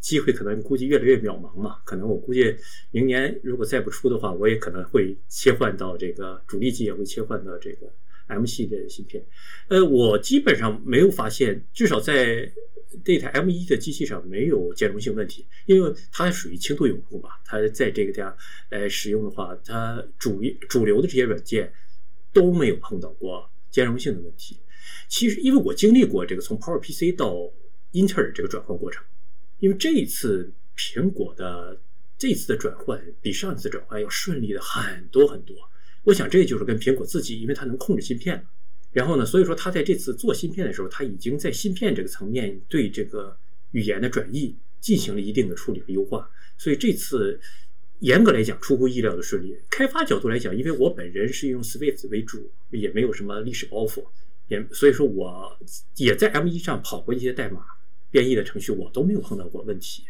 机会可能估计越来越渺茫嘛，可能我估计明年如果再不出的话，我也可能会切换到这个主力机，也会切换到这个。M 系列的芯片，呃，我基本上没有发现，至少在这台 M 一的机器上没有兼容性问题，因为它属于轻度用户吧，它在这个家来使用的话，它主主流的这些软件都没有碰到过兼容性的问题。其实，因为我经历过这个从 Power PC 到英特尔这个转换过程，因为这一次苹果的这次的转换比上一次转换要顺利的很多很多。我想这就是跟苹果自己，因为它能控制芯片然后呢，所以说它在这次做芯片的时候，它已经在芯片这个层面对这个语言的转译进行了一定的处理和优化，所以这次严格来讲出乎意料的顺利。开发角度来讲，因为我本人是用 Swift 为主，也没有什么历史包袱，也所以说我也在 M1 上跑过一些代码编译的程序，我都没有碰到过问题，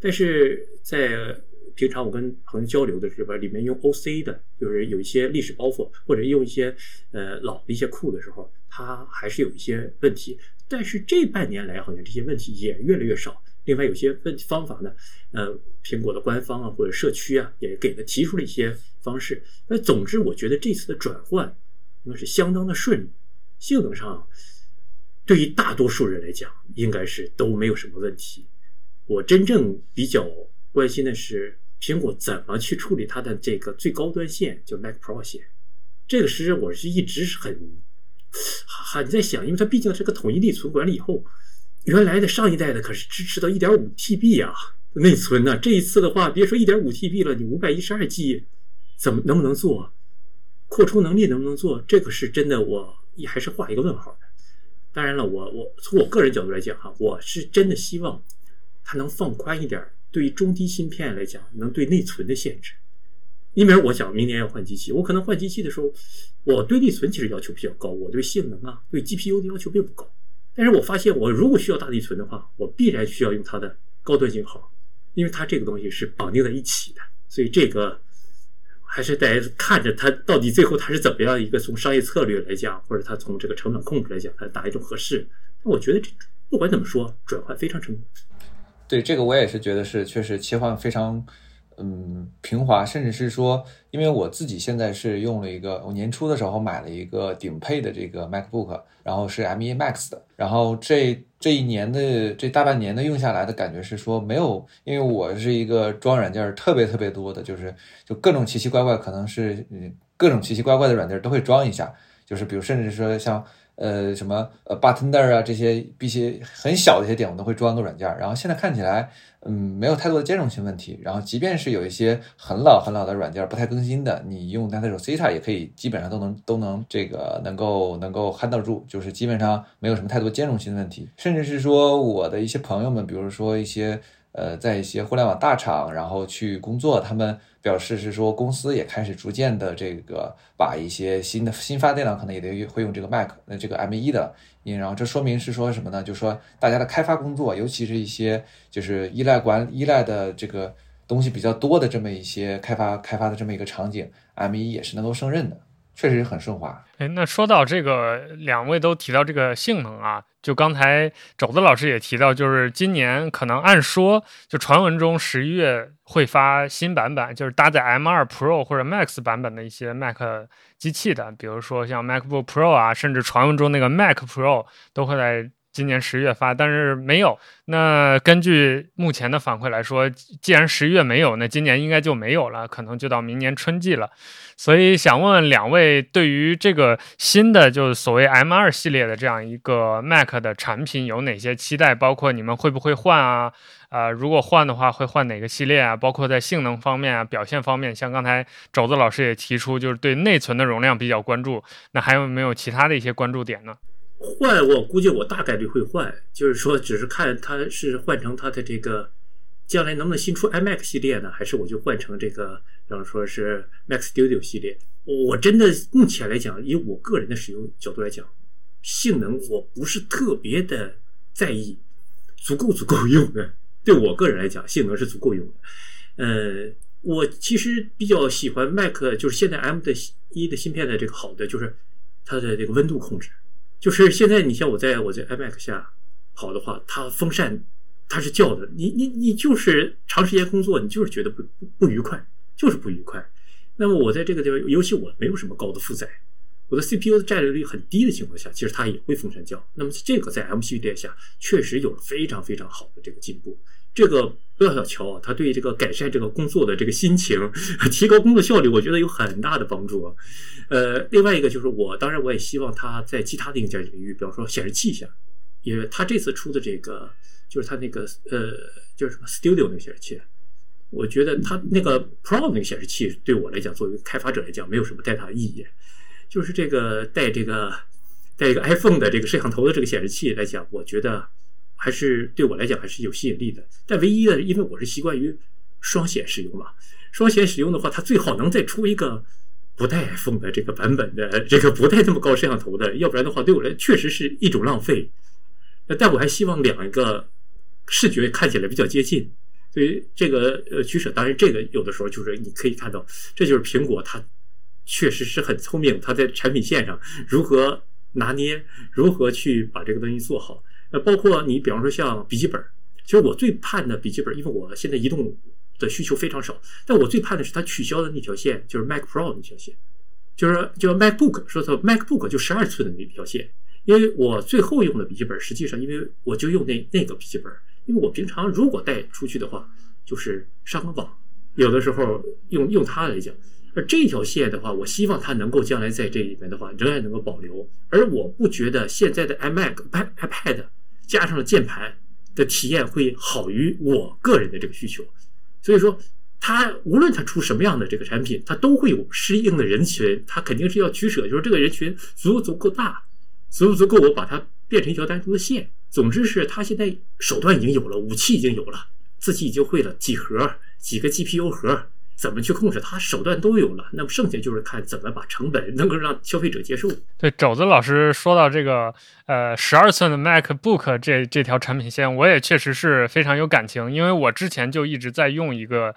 但是在平常我跟朋友交流的时候，里面用 OC 的，就是有一些历史包袱，或者用一些呃老的一些库的时候，它还是有一些问题。但是这半年来，好像这些问题也越来越少。另外，有些问方法呢，呃，苹果的官方啊或者社区啊也给他提出了一些方式。那总之，我觉得这次的转换应该是相当的顺利，性能上对于大多数人来讲，应该是都没有什么问题。我真正比较关心的是。苹果怎么去处理它的这个最高端线，就 Mac Pro 线？这个实际上我是一直是很很在想，因为它毕竟是个统一内存管理以后，原来的上一代的可是支持到一点五 TB 啊内存呢。这一次的话，别说一点五 TB 了，你五百一十二 G 怎么能不能做？扩充能力能不能做？这个是真的，我也还是画一个问号的。当然了，我我从我个人角度来讲哈，我是真的希望它能放宽一点。对于中低芯片来讲，能对内存的限制。你比如我想明年要换机器，我可能换机器的时候，我对内存其实要求比较高，我对性能啊，对 GPU 的要求并不高。但是我发现，我如果需要大内存的话，我必然需要用它的高端型号，因为它这个东西是绑定在一起的。所以这个还是得看着它到底最后它是怎么样一个从商业策略来讲，或者它从这个成本控制来讲，它哪一种合适。那我觉得这不管怎么说，转换非常成功。对这个我也是觉得是确实切换非常，嗯平滑，甚至是说，因为我自己现在是用了一个，我年初的时候买了一个顶配的这个 MacBook，然后是 M1 Max 的，然后这这一年的这大半年的用下来的感觉是说没有，因为我是一个装软件特别特别多的，就是就各种奇奇怪怪，可能是各种奇奇怪怪的软件都会装一下，就是比如甚至说像。呃，什么呃，Bartender 啊，这些一些很小的一些点，我都会装个软件。然后现在看起来，嗯，没有太多的兼容性问题。然后即便是有一些很老很老的软件不太更新的，你用 Nano Rosetta 也可以，基本上都能都能这个能够能够 handle 住，就是基本上没有什么太多兼容性的问题。甚至是说我的一些朋友们，比如说一些呃，在一些互联网大厂然后去工作，他们。表示是说，公司也开始逐渐的这个把一些新的新发电脑可能也得会用这个 Mac，那这个 M1 的，然后这说明是说什么呢？就说大家的开发工作，尤其是一些就是依赖管依赖的这个东西比较多的这么一些开发开发的这么一个场景，M 一也是能够胜任的，确实很顺滑。哎，那说到这个，两位都提到这个性能啊，就刚才肘子老师也提到，就是今年可能按说就传闻中十一月会发新版本，就是搭载 M2 Pro 或者 Max 版本的一些 Mac 机器的，比如说像 MacBook Pro 啊，甚至传闻中那个 Mac Pro 都会在。今年十月发，但是没有。那根据目前的反馈来说，既然十一月没有，那今年应该就没有了，可能就到明年春季了。所以想问问两位，对于这个新的就是所谓 M2 系列的这样一个 Mac 的产品有哪些期待？包括你们会不会换啊？啊，如果换的话，会换哪个系列啊？包括在性能方面啊、表现方面，像刚才肘子老师也提出，就是对内存的容量比较关注。那还有没有其他的一些关注点呢？换我估计我大概率会换，就是说只是看它是换成它的这个将来能不能新出 iMac 系列呢，还是我就换成这个，比方说是 Mac Studio 系列。我真的目前来讲，以我个人的使用角度来讲，性能我不是特别的在意，足够足够用的。对我个人来讲，性能是足够用的。呃，我其实比较喜欢 Mac，就是现在 M 的一的芯片的这个好的，就是它的这个温度控制。就是现在，你像我在我在 iMac 下跑的话，它风扇它是叫的，你你你就是长时间工作，你就是觉得不不不愉快，就是不愉快。那么我在这个地方，尤其我没有什么高的负载，我的 CPU 的占有率很低的情况下，其实它也会风扇叫。那么这个在 M 系列下确实有了非常非常好的这个进步。这个不要小瞧啊，它对这个改善这个工作的这个心情，提高工作效率，我觉得有很大的帮助。呃，另外一个就是我，当然我也希望它在其他的硬件领域，比方说显示器下，因为它这次出的这个就是它那个呃，就是什么 Studio 那个显示器，我觉得它那个 Pro 那个显示器对我来讲，作为开发者来讲，没有什么太大的意义。就是这个带这个带一个 iPhone 的这个摄像头的这个显示器来讲，我觉得。还是对我来讲还是有吸引力的，但唯一的，因为我是习惯于双显使用嘛，双显使用的话，它最好能再出一个不带 iPhone 的这个版本的，这个不带这么高摄像头的，要不然的话，对我来确实是一种浪费。但我还希望两个视觉看起来比较接近，所以这个呃取舍，当然这个有的时候就是你可以看到，这就是苹果它确实是很聪明，它在产品线上如何拿捏，如何去把这个东西做好。呃，包括你，比方说像笔记本，其实我最盼的笔记本，因为我现在移动的需求非常少，但我最盼的是它取消的那条线，就是 Mac Pro 那条线，就是叫 MacBook，说错 MacBook 就十二寸的那条线，因为我最后用的笔记本，实际上因为我就用那那个笔记本，因为我平常如果带出去的话，就是上个网，有的时候用用它来讲。而这条线的话，我希望它能够将来在这里面的话，仍然能够保留。而我不觉得现在的 iMac、iPad 加上了键盘的体验会好于我个人的这个需求。所以说，它无论它出什么样的这个产品，它都会有适应的人群，它肯定是要取舍，就是这个人群足不足够大，足不足够我把它变成一条单独的线。总之是它现在手段已经有了，武器已经有了，自己已经会了几核、几个 GPU 核。怎么去控制它？手段都有了，那么剩下就是看怎么把成本能够让消费者接受。对，肘子老师说到这个，呃，十二寸的 MacBook 这这条产品线，我也确实是非常有感情，因为我之前就一直在用一个。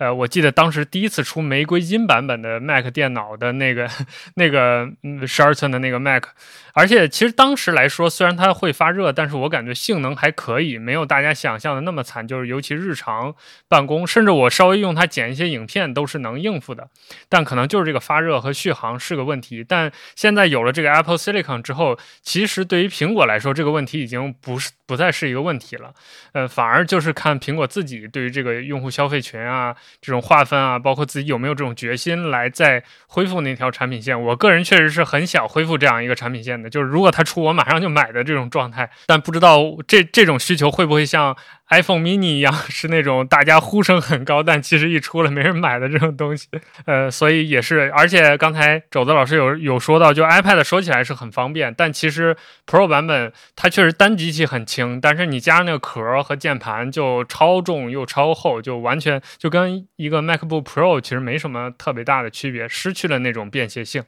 呃，我记得当时第一次出玫瑰金版本的 Mac 电脑的那个那个十二寸的那个 Mac，而且其实当时来说，虽然它会发热，但是我感觉性能还可以，没有大家想象的那么惨。就是尤其日常办公，甚至我稍微用它剪一些影片都是能应付的。但可能就是这个发热和续航是个问题。但现在有了这个 Apple Silicon 之后，其实对于苹果来说，这个问题已经不是不再是一个问题了。呃，反而就是看苹果自己对于这个用户消费群啊。这种划分啊，包括自己有没有这种决心来再恢复那条产品线。我个人确实是很想恢复这样一个产品线的，就是如果它出，我马上就买的这种状态。但不知道这这种需求会不会像。iPhone mini 一样 *laughs* 是那种大家呼声很高，但其实一出了没人买的这种东西，呃，所以也是，而且刚才肘子老师有有说到，就 iPad 说起来是很方便，但其实 Pro 版本它确实单机器很轻，但是你加上那个壳和键盘就超重又超厚，就完全就跟一个 MacBook Pro 其实没什么特别大的区别，失去了那种便携性，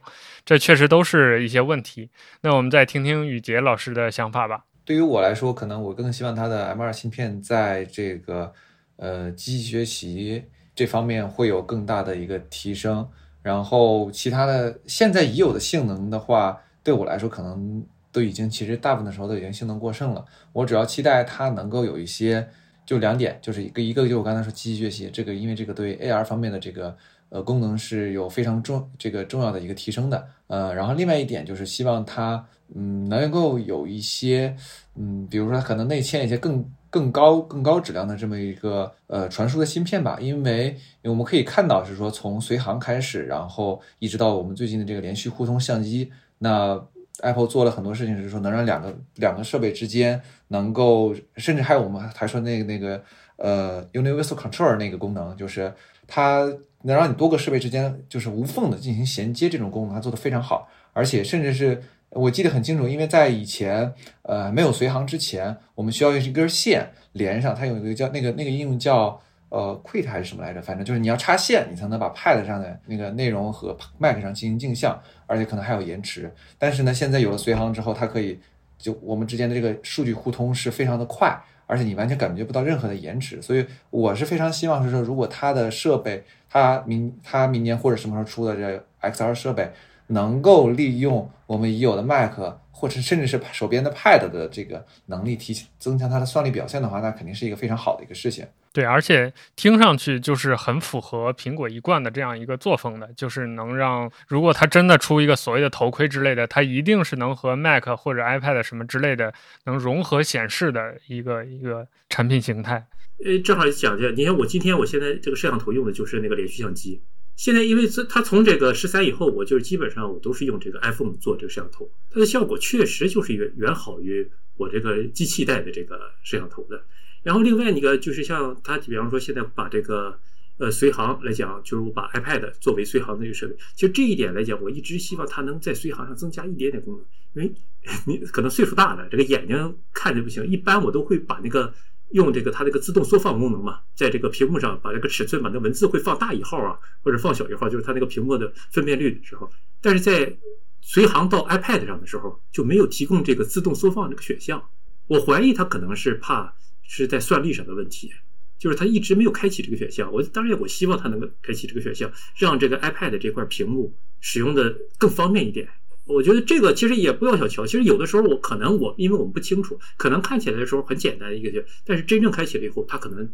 这确实都是一些问题。那我们再听听宇杰老师的想法吧。对于我来说，可能我更希望它的 M2 芯片在这个呃机器学习这方面会有更大的一个提升。然后其他的现在已有的性能的话，对我来说可能都已经其实大部分的时候都已经性能过剩了。我主要期待它能够有一些，就两点，就是一个一个就我刚才说机器学习这个，因为这个对 AR 方面的这个呃功能是有非常重这个重要的一个提升的。呃，然后另外一点就是希望它嗯能够有一些嗯，比如说它可能内嵌一些更。更高、更高质量的这么一个呃传输的芯片吧，因为我们可以看到是说从随行开始，然后一直到我们最近的这个连续互通相机，那 Apple 做了很多事情，是说能让两个两个设备之间能够，甚至还有我们还说那个那个呃 Universal Control 那个功能，就是它能让你多个设备之间就是无缝的进行衔接，这种功能它做的非常好，而且甚至是。我记得很清楚，因为在以前，呃，没有随行之前，我们需要用一根线连上，它有一个叫那个那个应用叫呃 Quit 还是什么来着？反正就是你要插线，你才能把 Pad 上的那个内容和 Mac 上进行镜像，而且可能还有延迟。但是呢，现在有了随行之后，它可以就我们之间的这个数据互通是非常的快，而且你完全感觉不到任何的延迟。所以我是非常希望是说，如果它的设备，它明它明年或者什么时候出的这 XR 设备。能够利用我们已有的 Mac 或者甚至是手边的 Pad 的这个能力，提增强它的算力表现的话，那肯定是一个非常好的一个事情。对，而且听上去就是很符合苹果一贯的这样一个作风的，就是能让如果它真的出一个所谓的头盔之类的，它一定是能和 Mac 或者 iPad 什么之类的能融合显示的一个一个产品形态。呃，正好讲一下，你看我今天我现在这个摄像头用的就是那个连续相机。现在因为它从这个十三以后，我就是基本上我都是用这个 iPhone 做这个摄像头，它的效果确实就是远远好于我这个机器带的这个摄像头的。然后另外一个就是像它，比方说现在把这个呃随行来讲，就是我把 iPad 作为随行的一个设备，其实这一点来讲，我一直希望它能在随行上增加一点点功能，因为 *laughs* 你可能岁数大了，这个眼睛看着不行，一般我都会把那个。用这个它这个自动缩放功能嘛，在这个屏幕上把这个尺寸把那文字会放大一号啊，或者放小一号，就是它那个屏幕的分辨率的时候。但是在随行到 iPad 上的时候就没有提供这个自动缩放这个选项。我怀疑它可能是怕是在算力上的问题，就是它一直没有开启这个选项。我当然我希望它能够开启这个选项，让这个 iPad 这块屏幕使用的更方便一点。我觉得这个其实也不要小瞧，其实有的时候我可能我因为我们不清楚，可能看起来的时候很简单一个，但是真正开启了以后，它可能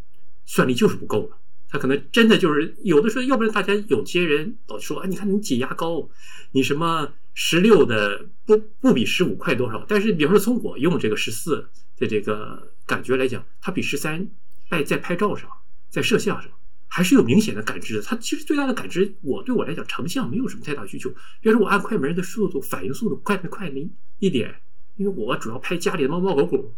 算力就是不够了，它可能真的就是有的时候，要不然大家有些人老说啊，你看你挤压高，你什么十六的不不比十五快多少，但是比方说从我用这个十四的这个感觉来讲，它比十三在在拍照上，在摄像上。还是有明显的感知的。它其实最大的感知，我对我来讲，成像没有什么太大需求。比如说，我按快门的速度，反应速度快没快那一点，因为我主要拍家里的猫猫狗狗，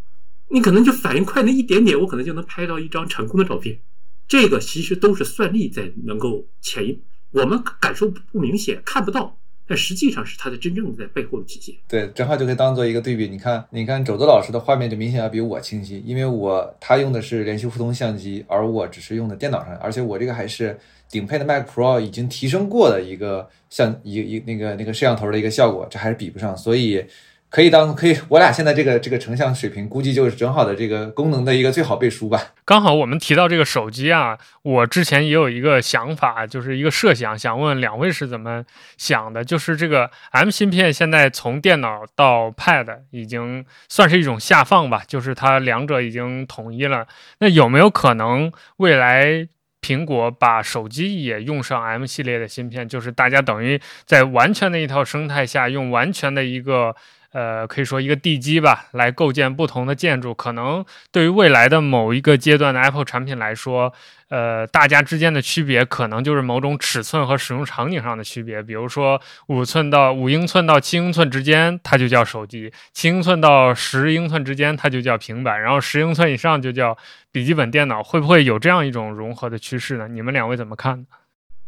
你可能就反应快那一点点，我可能就能拍到一张成功的照片。这个其实都是算力在能够潜移，我们感受不明显，看不到。但实际上是它的真正在背后的体现。对，正好就可以当做一个对比。你看，你看肘子老师的画面就明显要比我清晰，因为我他用的是连续互通相机，而我只是用的电脑上，而且我这个还是顶配的 Mac Pro 已经提升过的一个像一一那个那个摄像头的一个效果，这还是比不上，所以。可以当可以，我俩现在这个这个成像水平，估计就是正好的这个功能的一个最好背书吧。刚好我们提到这个手机啊，我之前也有一个想法，就是一个设想，想问两位是怎么想的？就是这个 M 芯片现在从电脑到 Pad 已经算是一种下放吧，就是它两者已经统一了。那有没有可能未来苹果把手机也用上 M 系列的芯片？就是大家等于在完全的一套生态下，用完全的一个。呃，可以说一个地基吧，来构建不同的建筑。可能对于未来的某一个阶段的 Apple 产品来说，呃，大家之间的区别可能就是某种尺寸和使用场景上的区别。比如说，五寸到五英寸到七英寸之间，它就叫手机；七英寸到十英寸之间，它就叫平板；然后十英寸以上就叫笔记本电脑。会不会有这样一种融合的趋势呢？你们两位怎么看呢？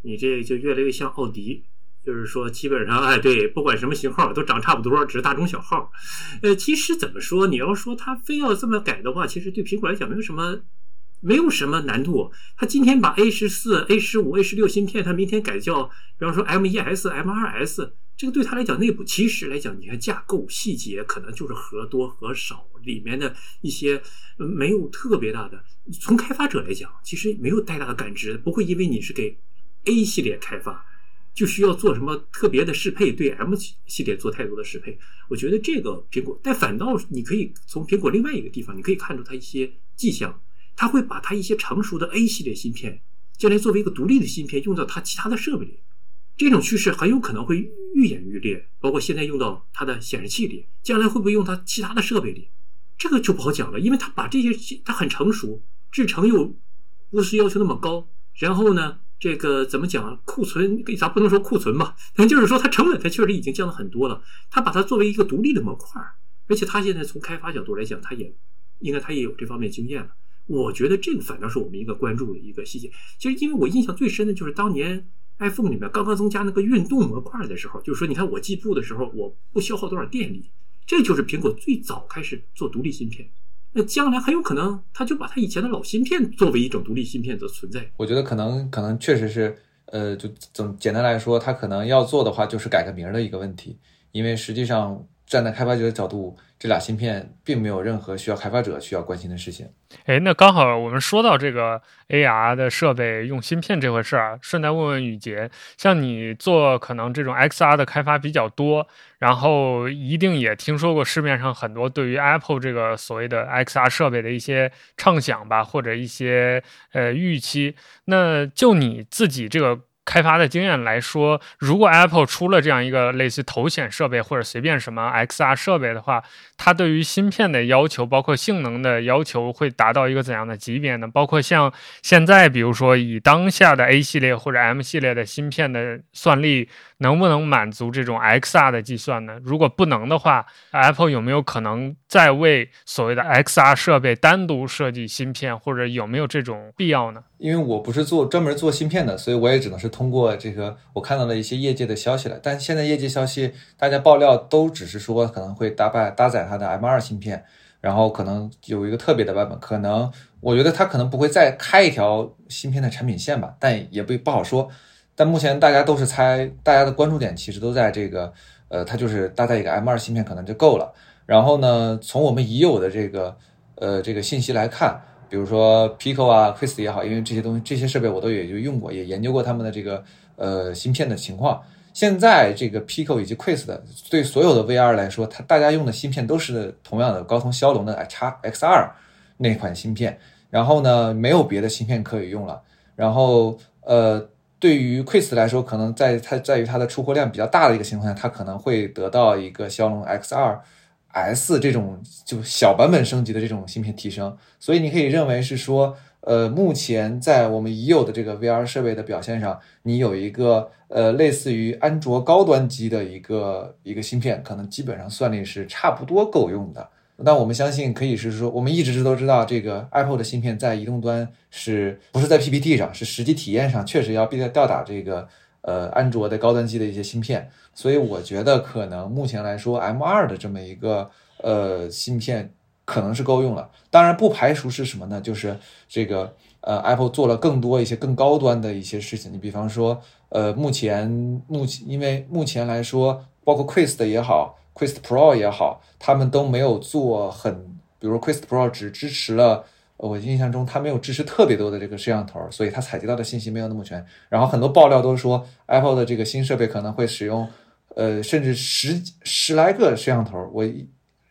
你这就越来越像奥迪。就是说，基本上，哎，对，不管什么型号都长差不多，只是大中小号。呃，其实怎么说，你要说它非要这么改的话，其实对苹果来讲没有什么没有什么难度。他今天把 A 十四、A 十五、A 十六芯片，他明天改叫，比方说 M 一 S、M 二 S，这个对他来讲，内部其实来讲，你看架构细节可能就是核多核少，里面的一些没有特别大的。从开发者来讲，其实没有太大的感知，不会因为你是给 A 系列开发。就需要做什么特别的适配，对 M 系列做太多的适配。我觉得这个苹果，但反倒你可以从苹果另外一个地方，你可以看出它一些迹象，它会把它一些成熟的 A 系列芯片，将来作为一个独立的芯片用到它其他的设备里。这种趋势很有可能会愈演愈烈，包括现在用到它的显示器里，将来会不会用它其他的设备里，这个就不好讲了，因为它把这些它很成熟，制程又不是要求那么高，然后呢？这个怎么讲？库存，咱不能说库存吧，但就是说它成本，它确实已经降了很多了。它把它作为一个独立的模块，而且它现在从开发角度来讲，它也应该它也有这方面经验了。我觉得这个反倒是我们一个关注的一个细节。其实，因为我印象最深的就是当年 iPhone 里面刚刚增加那个运动模块的时候，就是说，你看我计步的时候，我不消耗多少电力，这就是苹果最早开始做独立芯片。那将来很有可能，他就把他以前的老芯片作为一种独立芯片的存在。我觉得可能可能确实是，呃，就总简单来说，他可能要做的话，就是改个名儿的一个问题，因为实际上。站在开发者的角度，这俩芯片并没有任何需要开发者需要关心的事情。哎，那刚好我们说到这个 AR 的设备用芯片这回事儿，顺带问问宇杰，像你做可能这种 XR 的开发比较多，然后一定也听说过市面上很多对于 Apple 这个所谓的 XR 设备的一些畅想吧，或者一些呃预期。那就你自己这个。开发的经验来说，如果 Apple 出了这样一个类似头显设备或者随便什么 XR 设备的话，它对于芯片的要求，包括性能的要求，会达到一个怎样的级别呢？包括像现在，比如说以当下的 A 系列或者 M 系列的芯片的算力。能不能满足这种 XR 的计算呢？如果不能的话，Apple 有没有可能再为所谓的 XR 设备单独设计芯片，或者有没有这种必要呢？因为我不是做专门做芯片的，所以我也只能是通过这个我看到的一些业界的消息了。但现在业界消息大家爆料都只是说可能会搭载搭载它的 M2 芯片，然后可能有一个特别的版本，可能我觉得它可能不会再开一条芯片的产品线吧，但也不不好说。但目前大家都是猜，大家的关注点其实都在这个，呃，它就是搭载一个 M2 芯片可能就够了。然后呢，从我们已有的这个，呃，这个信息来看，比如说 Pico 啊、Quest 也好，因为这些东西、这些设备我都也就用过，也研究过他们的这个，呃，芯片的情况。现在这个 Pico 以及 Quest 对所有的 VR 来说，它大家用的芯片都是同样的高通骁龙的 X X2 那款芯片。然后呢，没有别的芯片可以用了。然后，呃。对于 Quest 来说，可能在它在于它的出货量比较大的一个情况下，它可能会得到一个骁龙 X2S 这种就小版本升级的这种芯片提升。所以你可以认为是说，呃，目前在我们已有的这个 VR 设备的表现上，你有一个呃类似于安卓高端机的一个一个芯片，可能基本上算力是差不多够用的。那我们相信可以是说，我们一直都知道，这个 Apple 的芯片在移动端是不是在 PPT 上，是实际体验上确实要必须吊打这个呃安卓的高端机的一些芯片。所以我觉得可能目前来说，M2 的这么一个呃芯片可能是够用了。当然不排除是什么呢？就是这个呃 Apple 做了更多一些更高端的一些事情。你比方说呃目前目前因为目前来说，包括 Quest 也好。Quest Pro 也好，他们都没有做很，比如说 Quest Pro 只支持了，我印象中它没有支持特别多的这个摄像头，所以它采集到的信息没有那么全。然后很多爆料都说，Apple 的这个新设备可能会使用，呃，甚至十十来个摄像头，我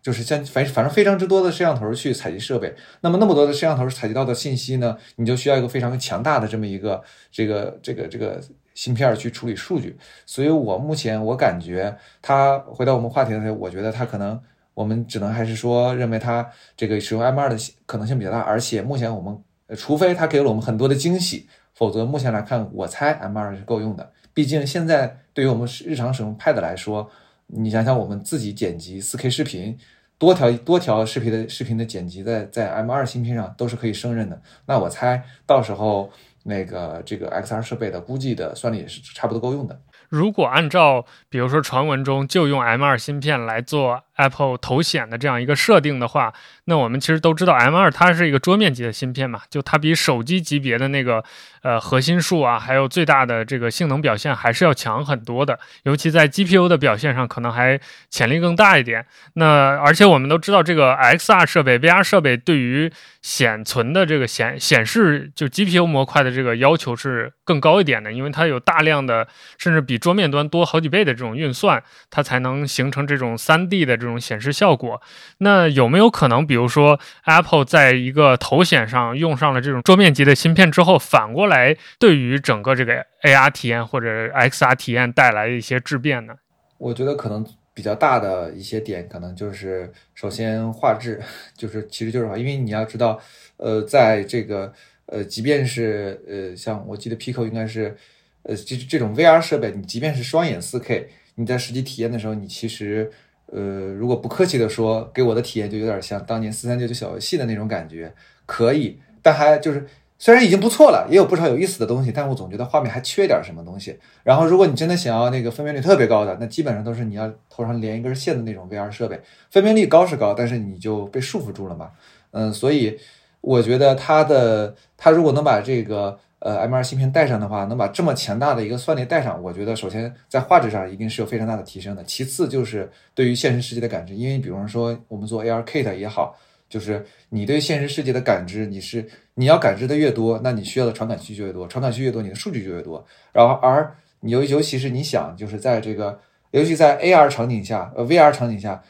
就是像反反正非常之多的摄像头去采集设备。那么那么多的摄像头采集到的信息呢，你就需要一个非常强大的这么一个这个这个这个。芯片去处理数据，所以我目前我感觉它回到我们话题的时候，我觉得它可能我们只能还是说认为它这个使用 M2 的可能性比较大，而且目前我们除非它给了我们很多的惊喜，否则目前来看，我猜 M2 是够用的。毕竟现在对于我们日常使用 Pad 来说，你想想我们自己剪辑 4K 视频，多条多条视频的视频的剪辑在在 M2 芯片上都是可以胜任的。那我猜到时候。那个这个 XR 设备的估计的算力也是差不多够用的。如果按照比如说传闻中就用 M 二芯片来做 Apple 头显的这样一个设定的话，那我们其实都知道 M2 它是一个桌面级的芯片嘛，就它比手机级别的那个呃核心数啊，还有最大的这个性能表现还是要强很多的，尤其在 GPU 的表现上可能还潜力更大一点。那而且我们都知道，这个 XR 设备、VR 设备对于显存的这个显显示就 GPU 模块的这个要求是更高一点的，因为它有大量的甚至比桌面端多好几倍的这种运算，它才能形成这种 3D 的这种显示效果。那有没有可能，比如说 Apple 在一个头显上用上了这种桌面级的芯片之后，反过来对于整个这个 AR 体验或者 XR 体验带来一些质变呢？我觉得可能。比较大的一些点，可能就是首先画质，就是其实就是，因为你要知道，呃，在这个呃，即便是呃，像我记得 Pico 应该是，呃，这这种 VR 设备，你即便是双眼 4K，你在实际体验的时候，你其实呃，如果不客气的说，给我的体验就有点像当年四三九九小游戏的那种感觉，可以，但还就是。虽然已经不错了，也有不少有意思的东西，但我总觉得画面还缺点什么东西。然后，如果你真的想要那个分辨率特别高的，那基本上都是你要头上连一根线的那种 VR 设备，分辨率高是高，但是你就被束缚住了嘛。嗯，所以我觉得它的它如果能把这个呃 M2 芯片带上的话，能把这么强大的一个算力带上，我觉得首先在画质上一定是有非常大的提升的。其次就是对于现实世界的感知，因为比方说我们做 ARKit 也好。就是你对现实世界的感知，你是你要感知的越多，那你需要的传感器就越多，传感器越多，你的数据就越多。然后，而尤尤其是你想，就是在这个，尤其在 AR 场景下，呃，VR 场景下，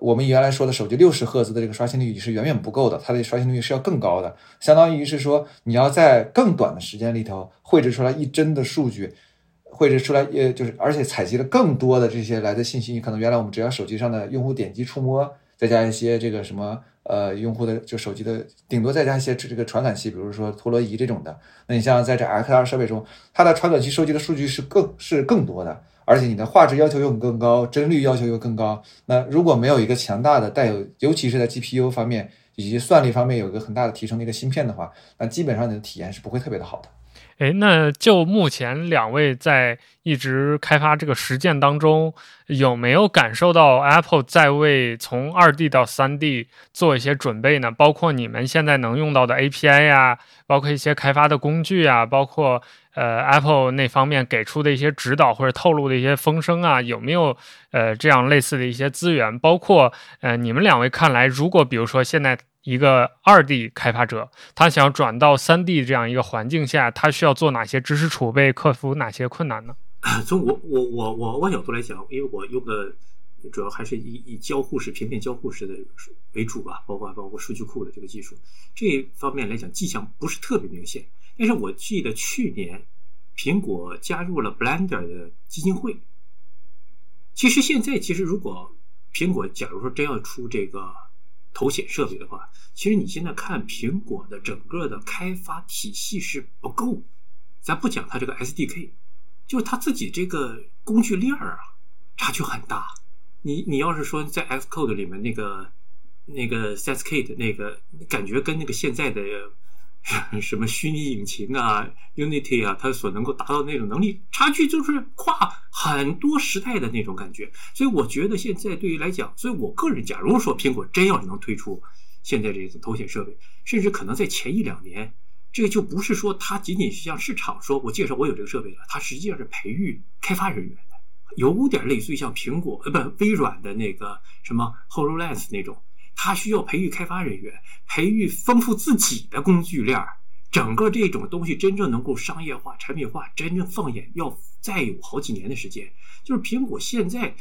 我们原来说的手机六十赫兹的这个刷新率是远远不够的，它的刷新率是要更高的，相当于是说你要在更短的时间里头绘制出来一帧的数据，绘制出来，呃，就是而且采集了更多的这些来的信息，可能原来我们只要手机上的用户点击触摸，再加一些这个什么。呃，用户的就手机的顶多再加一些这个传感器，比如说陀螺仪这种的。那你像在这 XR 设备中，它的传感器收集的数据是更是更多的，而且你的画质要求又更高，帧率要求又更高。那如果没有一个强大的带有，尤其是在 GPU 方面以及算力方面有一个很大的提升的一个芯片的话，那基本上你的体验是不会特别的好的。哎，那就目前两位在一直开发这个实践当中，有没有感受到 Apple 在为从二 D 到三 D 做一些准备呢？包括你们现在能用到的 API 呀，包括一些开发的工具啊，包括呃 Apple 那方面给出的一些指导或者透露的一些风声啊，有没有呃这样类似的一些资源？包括呃你们两位看来，如果比如说现在。一个二 D 开发者，他想转到三 D 这样一个环境下，他需要做哪些知识储备，克服哪些困难呢？*coughs* 从我我我我我角度来讲，因为我用的主要还是以以交互式平面交互式的为主吧，包括包括数据库的这个技术，这方面来讲迹象不是特别明显。但是我记得去年苹果加入了 Blender 的基金会。其实现在其实如果苹果假如说真要出这个。头显设备的话，其实你现在看苹果的整个的开发体系是不够。咱不讲它这个 SDK，就是它自己这个工具链儿啊，差距很大。你你要是说在 Xcode 里面那个那个 SSK 的那个，感觉跟那个现在的。*laughs* 什么虚拟引擎啊，Unity 啊，它所能够达到那种能力差距，就是跨很多时代的那种感觉。所以我觉得现在对于来讲，所以我个人，假如说苹果真要是能推出现在这种头显设备，甚至可能在前一两年，这个就不是说它仅仅是向市场说我介绍我有这个设备了，它实际上是培育开发人员的，有点类似于像苹果呃不微软的那个什么 Hololens 那种。他需要培育开发人员，培育丰富自己的工具链，整个这种东西真正能够商业化、产品化，真正放眼要再有好几年的时间。就是苹果现在，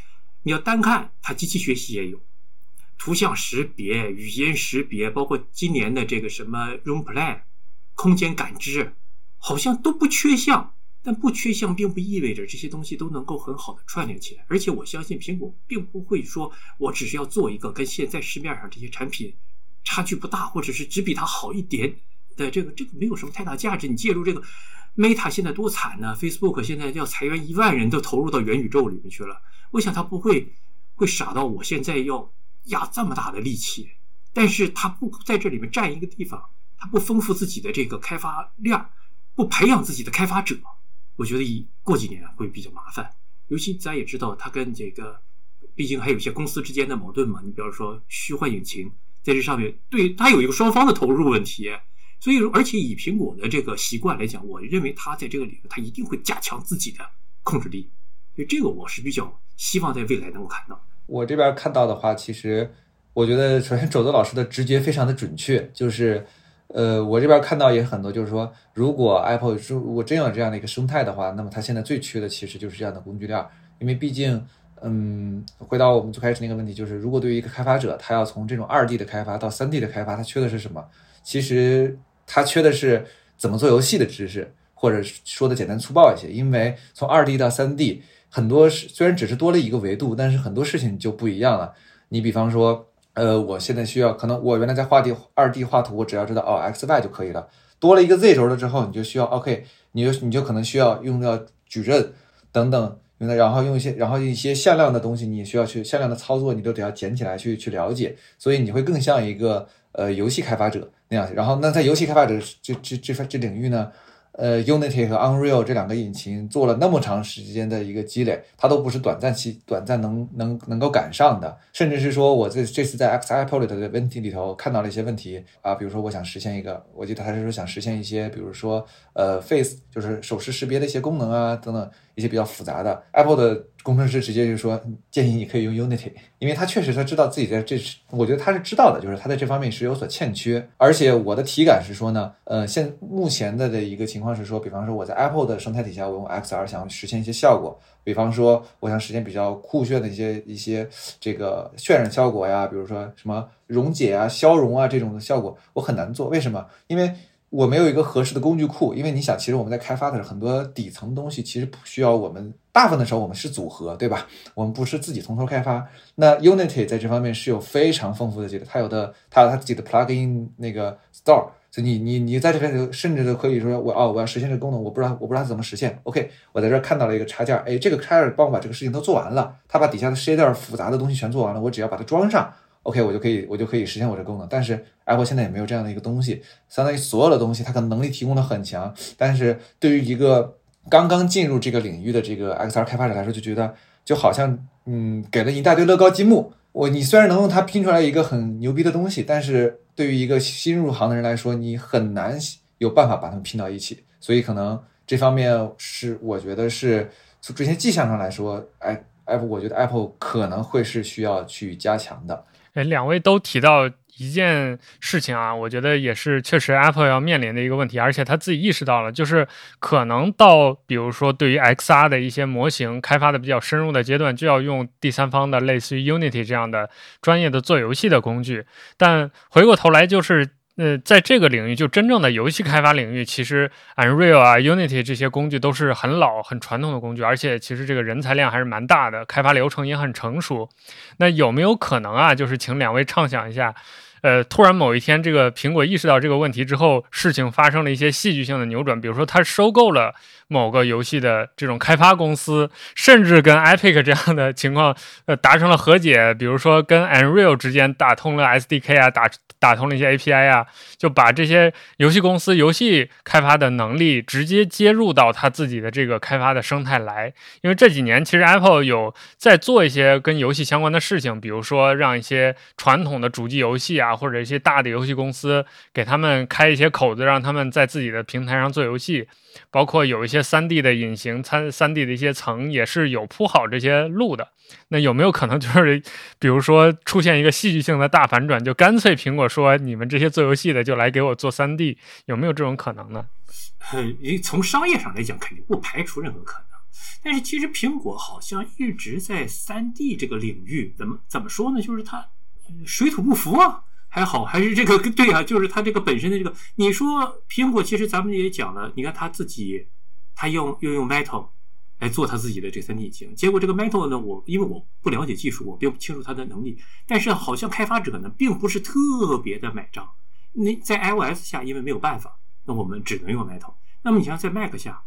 你要单看它机器学习也有，图像识别、语音识别，包括今年的这个什么 Room Plan，空间感知，好像都不缺项。但不缺项，并不意味着这些东西都能够很好的串联起来。而且我相信，苹果并不会说我只是要做一个跟现在市面上这些产品差距不大，或者是只比它好一点的这个，这个没有什么太大价值。你介入这个 Meta 现在多惨呢？Facebook 现在要裁员一万人，都投入到元宇宙里面去了。我想他不会会傻到我现在要压这么大的力气，但是他不在这里面占一个地方，他不丰富自己的这个开发量，不培养自己的开发者。我觉得以过几年会比较麻烦，尤其咱也知道，它跟这个毕竟还有一些公司之间的矛盾嘛。你比方说虚幻引擎在这上面，对它有一个双方的投入问题。所以，而且以苹果的这个习惯来讲，我认为它在这个里面，它一定会加强自己的控制力。所以，这个我是比较希望在未来能够看到。我这边看到的话，其实我觉得，首先肘子老师的直觉非常的准确，就是，呃，我这边看到也很多，就是说，如果 Apple 如果真有这样的一个生态的话，那么它现在最缺的其实就是这样的工具链，因为毕竟，嗯，回到我们最开始那个问题，就是如果对于一个开发者，他要从这种二 D 的开发到三 D 的开发，他缺的是什么？其实。他缺的是怎么做游戏的知识，或者说的简单粗暴一些。因为从二 D 到三 D，很多是虽然只是多了一个维度，但是很多事情就不一样了。你比方说，呃，我现在需要，可能我原来在画地二 D 画图，我只要知道哦 X Y 就可以了。多了一个 Z 轴了之后，你就需要 OK，你就你就可能需要用到矩阵等等，用的然后用一些然后一些向量的东西，你需要去向量的操作，你都得要捡起来去去了解。所以你会更像一个呃游戏开发者。那样，然后那在游戏开发者这这这这领域呢？呃，Unity 和 Unreal 这两个引擎做了那么长时间的一个积累，它都不是短暂期、短暂能能能够赶上的。甚至是说，我这这次在 XIPOLIT 的问题里头看到了一些问题啊，比如说我想实现一个，我记得还是说想实现一些，比如说呃 Face 就是手势识别的一些功能啊等等一些比较复杂的，Apple 的工程师直接就说建议你可以用 Unity，因为他确实他知道自己在这，我觉得他是知道的，就是他在这方面是有所欠缺。而且我的体感是说呢，呃，现目前的的一个情况是说，比方说我在 Apple 的生态底下，我用 XR 想实现一些效果，比方说我想实现比较酷炫的一些一些这个渲染效果呀，比如说什么溶解啊、消融啊这种的效果，我很难做。为什么？因为我没有一个合适的工具库。因为你想，其实我们在开发的时候，很多底层东西其实不需要我们，大部分的时候我们是组合，对吧？我们不是自己从头开发。那 Unity 在这方面是有非常丰富的这个，它有的它有它自己的 plugin 那个 store。所以你你你在这边就甚至都可以说我哦我要实现这个功能我不知道我不知道怎么实现 OK 我在这看到了一个插件哎这个插件帮我把这个事情都做完了他把底下的 shader 复杂的东西全做完了我只要把它装上 OK 我就可以我就可以实现我这功能但是 Apple 现在也没有这样的一个东西相当于所有的东西它可能能力提供的很强但是对于一个刚刚进入这个领域的这个 XR 开发者来说就觉得就好像嗯给了一大堆乐高积木我你虽然能用它拼出来一个很牛逼的东西但是。对于一个新入行的人来说，你很难有办法把它们拼到一起，所以可能这方面是我觉得是从这些迹象上来说，哎，Apple，我觉得 Apple 可能会是需要去加强的。哎，两位都提到。一件事情啊，我觉得也是确实 Apple 要面临的一个问题，而且他自己意识到了，就是可能到比如说对于 XR 的一些模型开发的比较深入的阶段，就要用第三方的类似于 Unity 这样的专业的做游戏的工具。但回过头来就是。呃，在这个领域，就真正的游戏开发领域，其实 Unreal 啊、Unity 这些工具都是很老、很传统的工具，而且其实这个人才量还是蛮大的，开发流程也很成熟。那有没有可能啊？就是请两位畅想一下。呃，突然某一天，这个苹果意识到这个问题之后，事情发生了一些戏剧性的扭转。比如说，它收购了某个游戏的这种开发公司，甚至跟 Epic 这样的情况，呃，达成了和解。比如说，跟 Unreal 之间打通了 SDK 啊，打打通了一些 API 啊，就把这些游戏公司游戏开发的能力直接接入到他自己的这个开发的生态来。因为这几年，其实 Apple 有在做一些跟游戏相关的事情，比如说让一些传统的主机游戏啊。或者一些大的游戏公司给他们开一些口子，让他们在自己的平台上做游戏，包括有一些三 D 的隐形参三 D 的一些层也是有铺好这些路的。那有没有可能就是，比如说出现一个戏剧性的大反转，就干脆苹果说你们这些做游戏的就来给我做三 D，有没有这种可能呢？从商业上来讲，肯定不排除任何可能。但是其实苹果好像一直在三 D 这个领域，怎么怎么说呢？就是它水土不服啊。还好，还是这个对啊，就是它这个本身的这个。你说苹果，其实咱们也讲了，你看它自己，它用又用 Metal 来做它自己的这三 D 引擎，结果这个 Metal 呢，我因为我不了解技术，我并不清楚它的能力，但是好像开发者呢，并不是特别的买账。那在 iOS 下，因为没有办法，那我们只能用 Metal。那么你像在 Mac 下，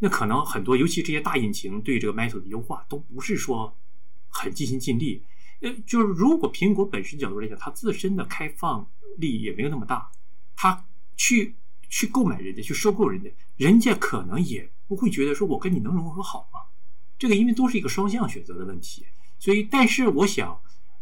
那可能很多，尤其这些大引擎对这个 Metal 的优化，都不是说很尽心尽力。呃，就是如果苹果本身角度来讲，它自身的开放力也没有那么大，它去去购买人家，去收购人家，人家可能也不会觉得说我跟你能融合好吗？这个因为都是一个双向选择的问题，所以，但是我想，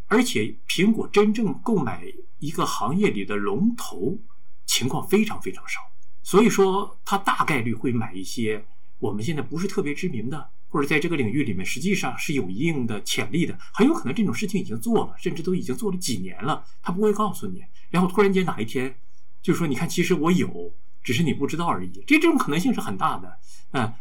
而且苹果真正购买一个行业里的龙头情况非常非常少，所以说它大概率会买一些我们现在不是特别知名的，或者在这个领域里面实际上是有一定的潜力的，很有可能这种事情已经做了，甚至都已经做了几年了，他不会告诉你，然后突然间哪一天就说你看，其实我有，只是你不知道而已，这这种可能性是很大的，嗯。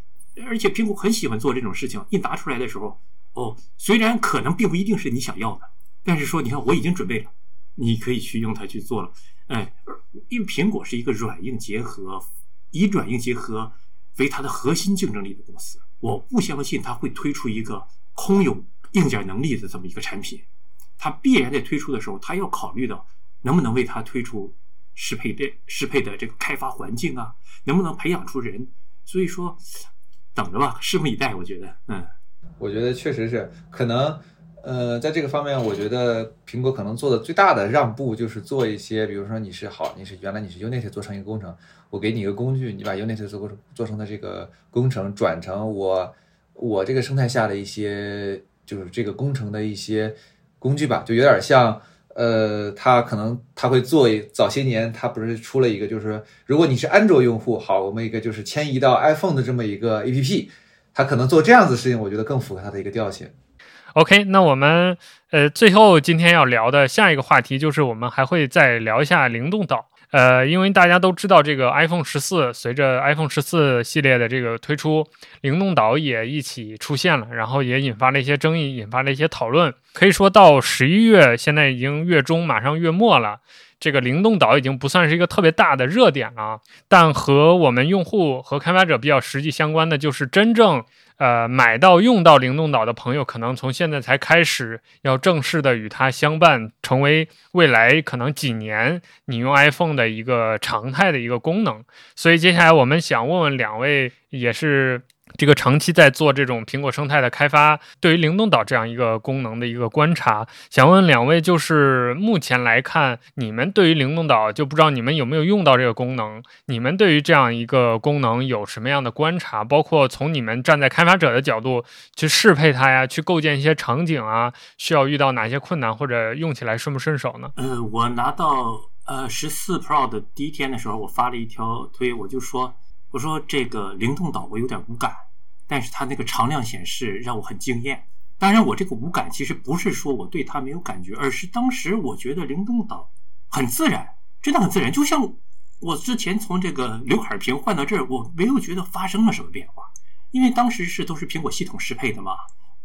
而且苹果很喜欢做这种事情，一拿出来的时候，哦，虽然可能并不一定是你想要的，但是说你看我已经准备了，你可以去用它去做了，哎，因为苹果是一个软硬结合，以软硬结合为它的核心竞争力的公司，我不相信它会推出一个空有硬件能力的这么一个产品，它必然在推出的时候，它要考虑到能不能为它推出适配的适配的这个开发环境啊，能不能培养出人，所以说。等着吧，拭目以待。我觉得，嗯，我觉得确实是可能，呃，在这个方面，我觉得苹果可能做的最大的让步就是做一些，比如说你是好，你是原来你是 Unity 做成一个工程，我给你一个工具，你把 Unity 做做成的这个工程转成我我这个生态下的一些，就是这个工程的一些工具吧，就有点像。呃，他可能他会做早些年，他不是出了一个，就是如果你是安卓用户，好，我们一个就是迁移到 iPhone 的这么一个 APP，他可能做这样子事情，我觉得更符合他的一个调性。OK，那我们呃最后今天要聊的下一个话题就是我们还会再聊一下灵动岛。呃，因为大家都知道，这个 iPhone 十四随着 iPhone 十四系列的这个推出，灵动岛也一起出现了，然后也引发了一些争议，引发了一些讨论。可以说到十一月，现在已经月中，马上月末了，这个灵动岛已经不算是一个特别大的热点了。但和我们用户和开发者比较实际相关的，就是真正。呃，买到用到灵动岛的朋友，可能从现在才开始要正式的与它相伴，成为未来可能几年你用 iPhone 的一个常态的一个功能。所以接下来我们想问问两位，也是。这个长期在做这种苹果生态的开发，对于灵动岛这样一个功能的一个观察，想问两位，就是目前来看，你们对于灵动岛就不知道你们有没有用到这个功能？你们对于这样一个功能有什么样的观察？包括从你们站在开发者的角度去适配它呀，去构建一些场景啊，需要遇到哪些困难，或者用起来顺不顺手呢？呃，我拿到呃十四 Pro 的第一天的时候，我发了一条推，我就说。我说这个灵动岛我有点无感，但是它那个常亮显示让我很惊艳。当然，我这个无感其实不是说我对它没有感觉，而是当时我觉得灵动岛很自然，真的很自然。就像我之前从这个刘海屏换到这儿，我没有觉得发生了什么变化，因为当时是都是苹果系统适配的嘛，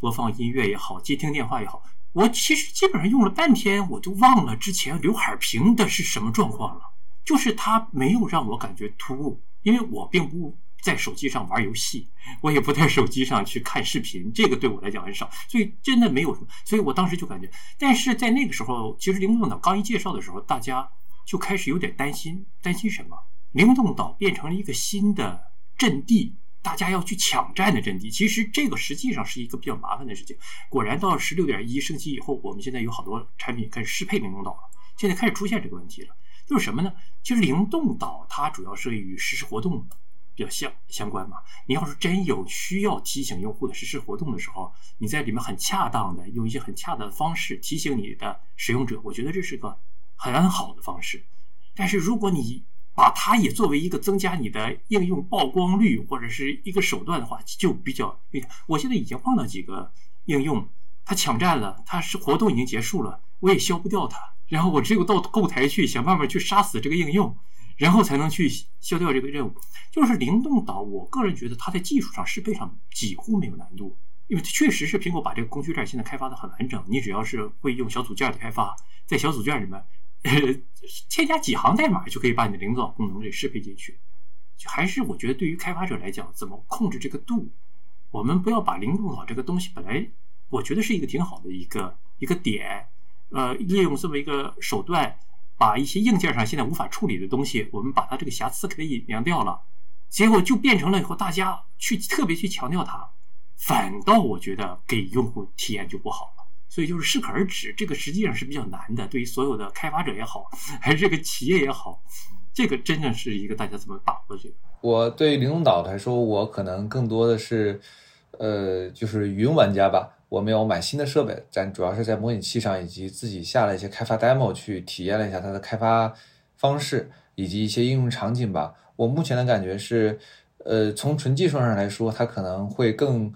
播放音乐也好，接听电话也好，我其实基本上用了半天，我就忘了之前刘海屏的是什么状况了，就是它没有让我感觉突兀。因为我并不在手机上玩游戏，我也不在手机上去看视频，这个对我来讲很少，所以真的没有什么。所以我当时就感觉，但是在那个时候，其实灵动岛刚一介绍的时候，大家就开始有点担心，担心什么？灵动岛变成了一个新的阵地，大家要去抢占的阵地。其实这个实际上是一个比较麻烦的事情。果然到十六点一升级以后，我们现在有好多产品开始适配灵动岛了，现在开始出现这个问题了。就是什么呢？其实灵动岛它主要是与实时活动比较相相关嘛。你要是真有需要提醒用户的实时活动的时候，你在里面很恰当的用一些很恰当的方式提醒你的使用者，我觉得这是个很好的方式。但是如果你把它也作为一个增加你的应用曝光率或者是一个手段的话，就比较……我现在已经碰到几个应用，它抢占了，它是活动已经结束了，我也消不掉它。然后我只有到后台去想办法去杀死这个应用，然后才能去消掉这个任务。就是灵动岛，我个人觉得它在技术上适配上几乎没有难度，因为确实是苹果把这个工具链现在开发的很完整。你只要是会用小组件的开发，在小组件里面呃添加几行代码，就可以把你的灵动岛功能给适配进去。就还是我觉得对于开发者来讲，怎么控制这个度，我们不要把灵动岛这个东西本来我觉得是一个挺好的一个一个点。呃，利用这么一个手段，把一些硬件上现在无法处理的东西，我们把它这个瑕疵给它隐藏掉了，结果就变成了以后大家去特别去强调它，反倒我觉得给用户体验就不好了。所以就是适可而止，这个实际上是比较难的。对于所有的开发者也好，*laughs* 还是这个企业也好，这个真的是一个大家怎么把握这个。我对灵动岛来说，我可能更多的是，呃，就是云玩家吧。我没有买新的设备，但主要是在模拟器上以及自己下了一些开发 demo 去体验了一下它的开发方式以及一些应用场景吧。我目前的感觉是，呃，从纯技术上来说，它可能会更，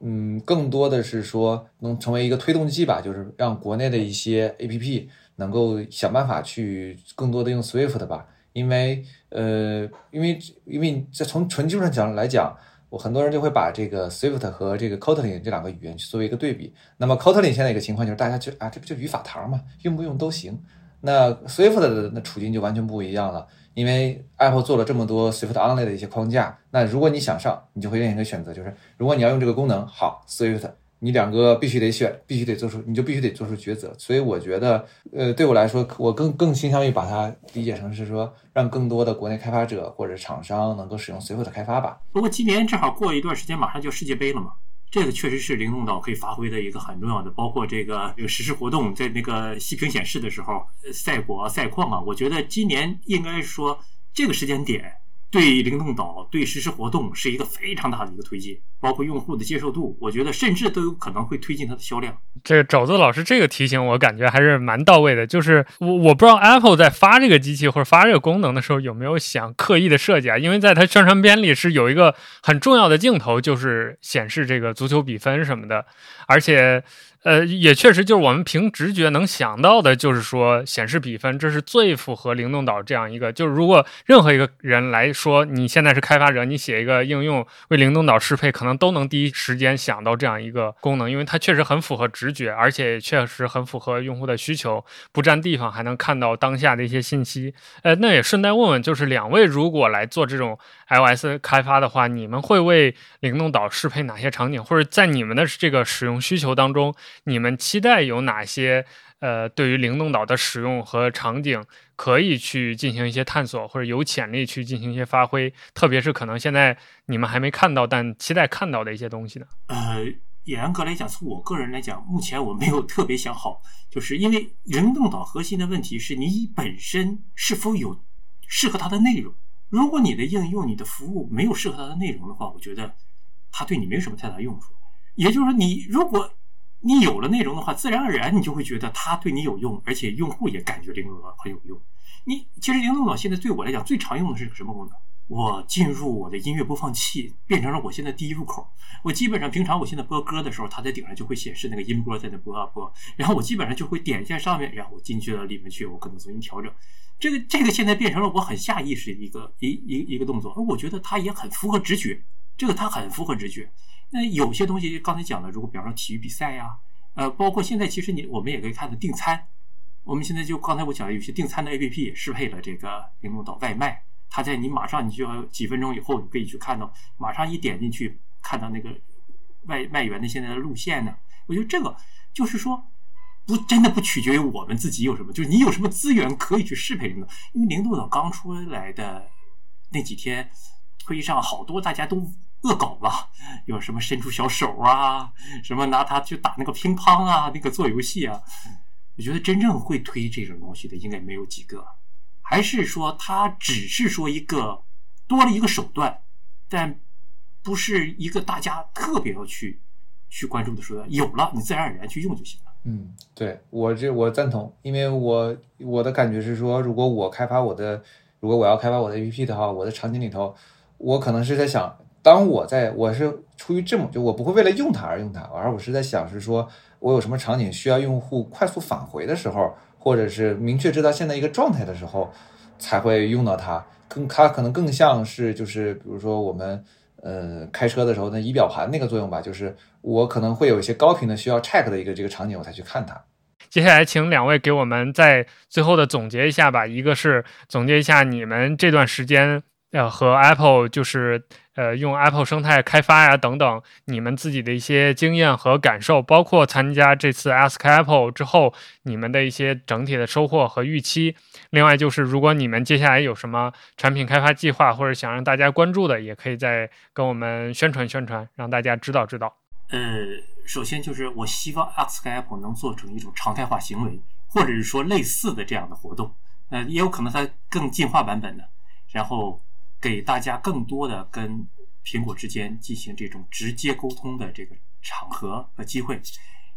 嗯，更多的是说能成为一个推动剂吧，就是让国内的一些 APP 能够想办法去更多的用 Swift 吧，因为，呃，因为因为在从纯技术上讲来讲。我很多人就会把这个 Swift 和这个 Kotlin 这两个语言去作为一个对比。那么 Kotlin 现在一个情况就是，大家就啊，这不就语法堂嘛，用不用都行。那 Swift 的那处境就完全不一样了，因为 Apple 做了这么多 Swift Only 的一些框架。那如果你想上，你就会另一个选择，就是如果你要用这个功能，好 Swift。你两个必须得选，必须得做出，你就必须得做出抉择。所以我觉得，呃，对我来说，我更更倾向于把它理解成是说，让更多的国内开发者或者厂商能够使用随后的开发吧。不过今年正好过一段时间，马上就世界杯了嘛，这个确实是灵动岛可以发挥的一个很重要的，包括这个这个实时活动，在那个息屏显示的时候，赛果赛况啊，我觉得今年应该说这个时间点。对灵动岛对实时活动是一个非常大的一个推进，包括用户的接受度，我觉得甚至都有可能会推进它的销量。这个肘子老师这个提醒，我感觉还是蛮到位的。就是我我不知道 Apple 在发这个机器或者发这个功能的时候有没有想刻意的设计啊？因为在它宣传片里是有一个很重要的镜头，就是显示这个足球比分什么的，而且。呃，也确实，就是我们凭直觉能想到的，就是说显示比分，这是最符合灵动岛这样一个。就是如果任何一个人来说，你现在是开发者，你写一个应用为灵动岛适配，可能都能第一时间想到这样一个功能，因为它确实很符合直觉，而且确实很符合用户的需求，不占地方，还能看到当下的一些信息。呃，那也顺带问问，就是两位如果来做这种 iOS 开发的话，你们会为灵动岛适配哪些场景，或者在你们的这个使用需求当中？你们期待有哪些呃，对于灵动岛的使用和场景可以去进行一些探索，或者有潜力去进行一些发挥？特别是可能现在你们还没看到，但期待看到的一些东西呢？呃，严格来讲，从我个人来讲，目前我没有特别想好，就是因为灵动岛核心的问题是你本身是否有适合它的内容。如果你的应用、你的服务没有适合它的内容的话，我觉得它对你没什么太大用处。也就是说，你如果你有了内容的话，自然而然你就会觉得它对你有用，而且用户也感觉灵动岛很有用。你其实灵动岛现在对我来讲最常用的是什么功能？我进入我的音乐播放器，变成了我现在第一入口。我基本上平常我现在播歌的时候，它在顶上就会显示那个音波在那播啊播，然后我基本上就会点一下上面，然后我进去了里面去，我可能重新调整。这个这个现在变成了我很下意识一个一一一个动作，而我觉得它也很符合直觉。这个它很符合直觉。那有些东西刚才讲的，如果比方说体育比赛呀，呃，包括现在其实你我们也可以看到订餐，我们现在就刚才我讲的有些订餐的 A P P 也适配了这个灵动岛外卖，它在你马上你就要几分钟以后，你可以去看到，马上一点进去看到那个外卖员的现在的路线呢。我觉得这个就是说，不真的不取决于我们自己有什么，就是你有什么资源可以去适配灵动，因为零度岛刚出来的那几天，推上好多大家都。恶搞吧，有什么伸出小手啊，什么拿它去打那个乒乓啊，那个做游戏啊，我觉得真正会推这种东西的应该没有几个，还是说它只是说一个多了一个手段，但不是一个大家特别要去去关注的手段，有了你自然而然去用就行了。嗯，对我这我赞同，因为我我的感觉是说，如果我开发我的，如果我要开发我的 APP 的话，我的场景里头，我可能是在想。当我在我是出于这么就我不会为了用它而用它，而我是在想是说我有什么场景需要用户快速返回的时候，或者是明确知道现在一个状态的时候，才会用到它。更它可能更像是就是比如说我们呃开车的时候那仪表盘那个作用吧，就是我可能会有一些高频的需要 check 的一个这个场景，我才去看它。接下来请两位给我们在最后的总结一下吧，一个是总结一下你们这段时间呃和 Apple 就是。呃，用 Apple 生态开发呀，等等，你们自己的一些经验和感受，包括参加这次 Ask Apple 之后，你们的一些整体的收获和预期。另外，就是如果你们接下来有什么产品开发计划，或者想让大家关注的，也可以再跟我们宣传宣传，让大家知道知道。呃，首先就是我希望 Ask Apple 能做成一种常态化行为，或者是说类似的这样的活动。呃，也有可能它更进化版本的，然后。给大家更多的跟苹果之间进行这种直接沟通的这个场合和机会。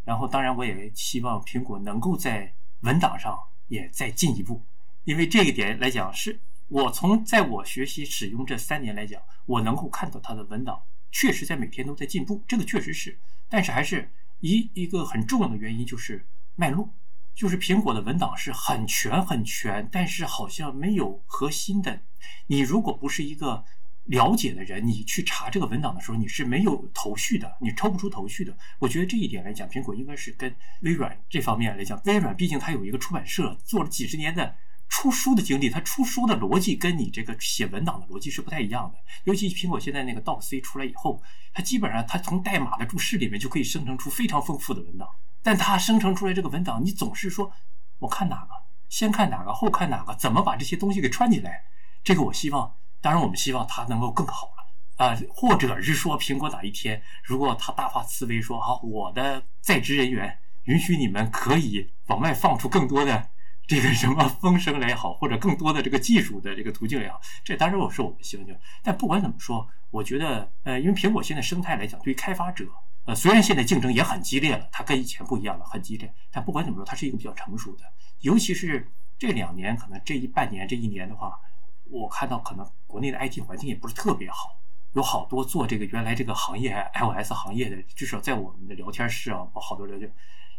然后，当然我也希望苹果能够在文档上也再进一步，因为这一点来讲，是我从在我学习使用这三年来讲，我能够看到它的文档确实在每天都在进步，这个确实是。但是还是一一个很重要的原因就是脉络。就是苹果的文档是很全很全，但是好像没有核心的。你如果不是一个了解的人，你去查这个文档的时候，你是没有头绪的，你抽不出头绪的。我觉得这一点来讲，苹果应该是跟微软这方面来讲，微软毕竟它有一个出版社，做了几十年的出书的经历，它出书的逻辑跟你这个写文档的逻辑是不太一样的。尤其苹果现在那个 DOC 出来以后，它基本上它从代码的注释里面就可以生成出非常丰富的文档。但它生成出来这个文档，你总是说，我看哪个，先看哪个，后看哪个，怎么把这些东西给串起来？这个我希望，当然我们希望它能够更好了啊，或者是说苹果哪一天，如果它大发慈悲说，好，我的在职人员允许你们可以往外放出更多的这个什么风声来也好，或者更多的这个技术的这个途径也好，这当然我是我们希望。但不管怎么说，我觉得，呃，因为苹果现在生态来讲，对于开发者。呃，虽然现在竞争也很激烈了，它跟以前不一样了，很激烈。但不管怎么说，它是一个比较成熟的。尤其是这两年，可能这一半年、这一年的话，我看到可能国内的 IT 环境也不是特别好，有好多做这个原来这个行业 iOS 行业的，至少在我们的聊天室啊，我好多聊天，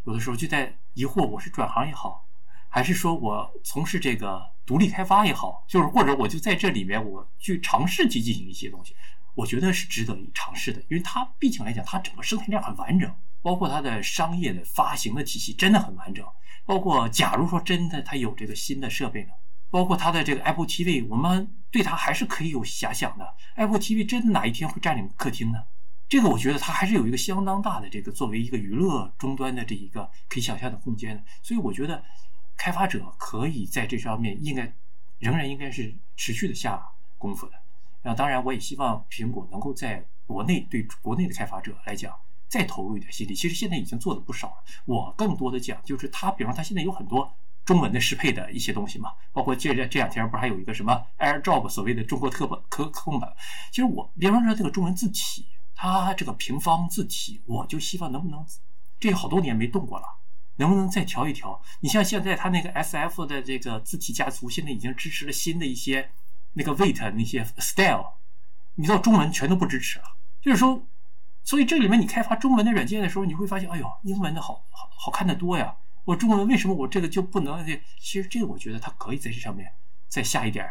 有的时候就在疑惑，我是转行也好，还是说我从事这个独立开发也好，就是或者我就在这里面我去尝试去进行一些东西。我觉得是值得尝试的，因为它毕竟来讲，它整个生态链很完整，包括它的商业的发行的体系真的很完整。包括假如说真的它有这个新的设备呢，包括它的这个 Apple TV，我们对它还是可以有遐想的。Apple TV 真的哪一天会占领客厅呢？这个我觉得它还是有一个相当大的这个作为一个娱乐终端的这一个可以想象的空间的。所以我觉得开发者可以在这上面应该仍然应该是持续的下功夫的。那当然，我也希望苹果能够在国内对国内的开发者来讲再投入一点心力。其实现在已经做的不少了。我更多的讲就是它，比方它现在有很多中文的适配的一些东西嘛，包括这这这两天不是还有一个什么 AirDrop 所谓的中国特版可可控版。其实我比方说这个中文字体，它这个平方字体，我就希望能不能这好多年没动过了，能不能再调一调？你像现在它那个 SF 的这个字体家族，现在已经支持了新的一些。那个 weight 那些 style，你到中文全都不支持了。就是说，所以这里面你开发中文的软件的时候，你会发现，哎呦，英文的好好好看的多呀。我中文为什么我这个就不能？其实这个我觉得它可以在这上面再下一点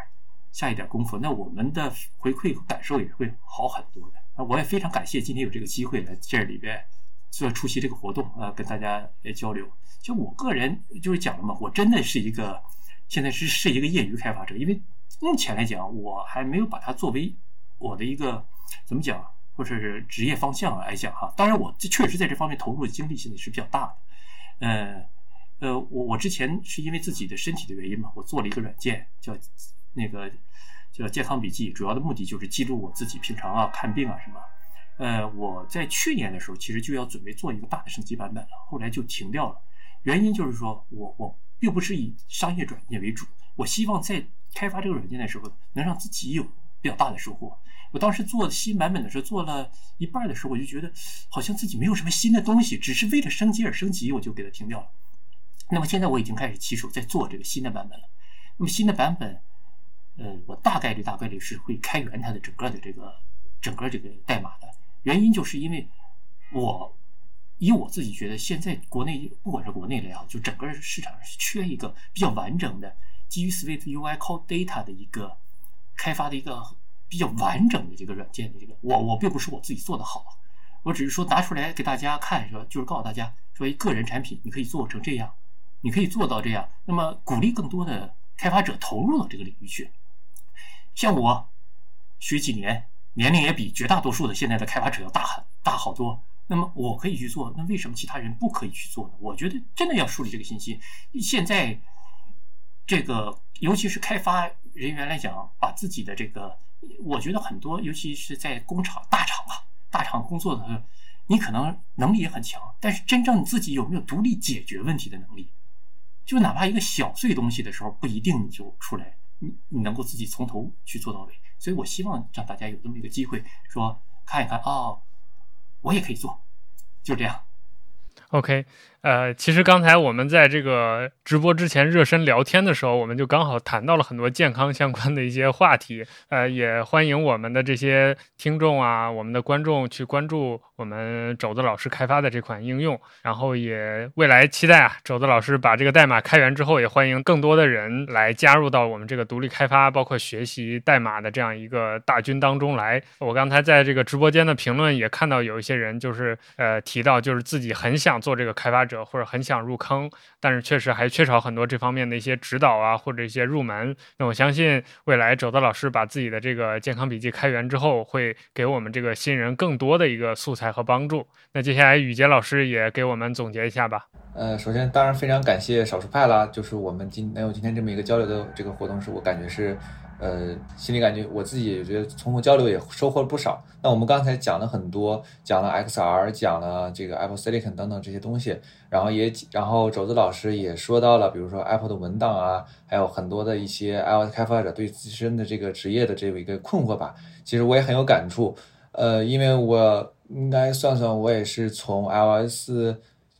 下一点功夫。那我们的回馈和感受也会好很多的。啊，我也非常感谢今天有这个机会来这里边做出席这个活动啊，跟大家来交流。就我个人就是讲了嘛，我真的是一个现在是是一个业余开发者，因为。目前来讲，我还没有把它作为我的一个怎么讲，或者是职业方向来讲哈。当然，我确实在这方面投入的精力现在是比较大的。呃呃，我我之前是因为自己的身体的原因嘛，我做了一个软件叫那个叫健康笔记，主要的目的就是记录我自己平常啊看病啊什么。呃，我在去年的时候其实就要准备做一个大的升级版本了，后来就停掉了。原因就是说我我并不是以商业转业为主，我希望在。开发这个软件的时候，能让自己有比较大的收获。我当时做新版本的时候，做了一半的时候，我就觉得好像自己没有什么新的东西，只是为了升级而升级，我就给它停掉了。那么现在我已经开始起手在做这个新的版本了。那么新的版本，呃，我大概率大概率是会开源它的整个的这个整个这个代码的。原因就是因为我以我自己觉得，现在国内不管是国内的也好，就整个市场是缺一个比较完整的。基于 Swift UI Core Data 的一个开发的一个比较完整的这个软件的这个，我我并不是我自己做的好，我只是说拿出来给大家看，说就是告诉大家，说个人产品你可以做成这样，你可以做到这样，那么鼓励更多的开发者投入到这个领域去。像我学几年，年龄也比绝大多数的现在的开发者要大很大好多，那么我可以去做，那为什么其他人不可以去做呢？我觉得真的要树立这个信息。现在。这个，尤其是开发人员来讲，把自己的这个，我觉得很多，尤其是在工厂、大厂啊、大厂工作的，你可能能力也很强，但是真正你自己有没有独立解决问题的能力？就哪怕一个小碎东西的时候，不一定你就出来，你你能够自己从头去做到位。所以我希望让大家有这么一个机会，说看一看，哦，我也可以做，就这样。OK。呃，其实刚才我们在这个直播之前热身聊天的时候，我们就刚好谈到了很多健康相关的一些话题。呃，也欢迎我们的这些听众啊，我们的观众去关注我们肘子老师开发的这款应用。然后也未来期待啊，肘子老师把这个代码开源之后，也欢迎更多的人来加入到我们这个独立开发，包括学习代码的这样一个大军当中来。我刚才在这个直播间的评论也看到有一些人就是呃提到，就是自己很想做这个开发者。或者很想入坑，但是确实还缺少很多这方面的一些指导啊，或者一些入门。那我相信未来肘子老师把自己的这个健康笔记开源之后，会给我们这个新人更多的一个素材和帮助。那接下来雨杰老师也给我们总结一下吧。呃，首先当然非常感谢少数派啦，就是我们今能有今天这么一个交流的这个活动，是我感觉是。呃，心里感觉我自己也觉得，通过交流也收获了不少。那我们刚才讲了很多，讲了 XR，讲了这个 Apple Silicon 等等这些东西，然后也，然后肘子老师也说到了，比如说 Apple 的文档啊，还有很多的一些 iOS 开发者对自身的这个职业的这么一个困惑吧。其实我也很有感触，呃，因为我应该算算，我也是从 iOS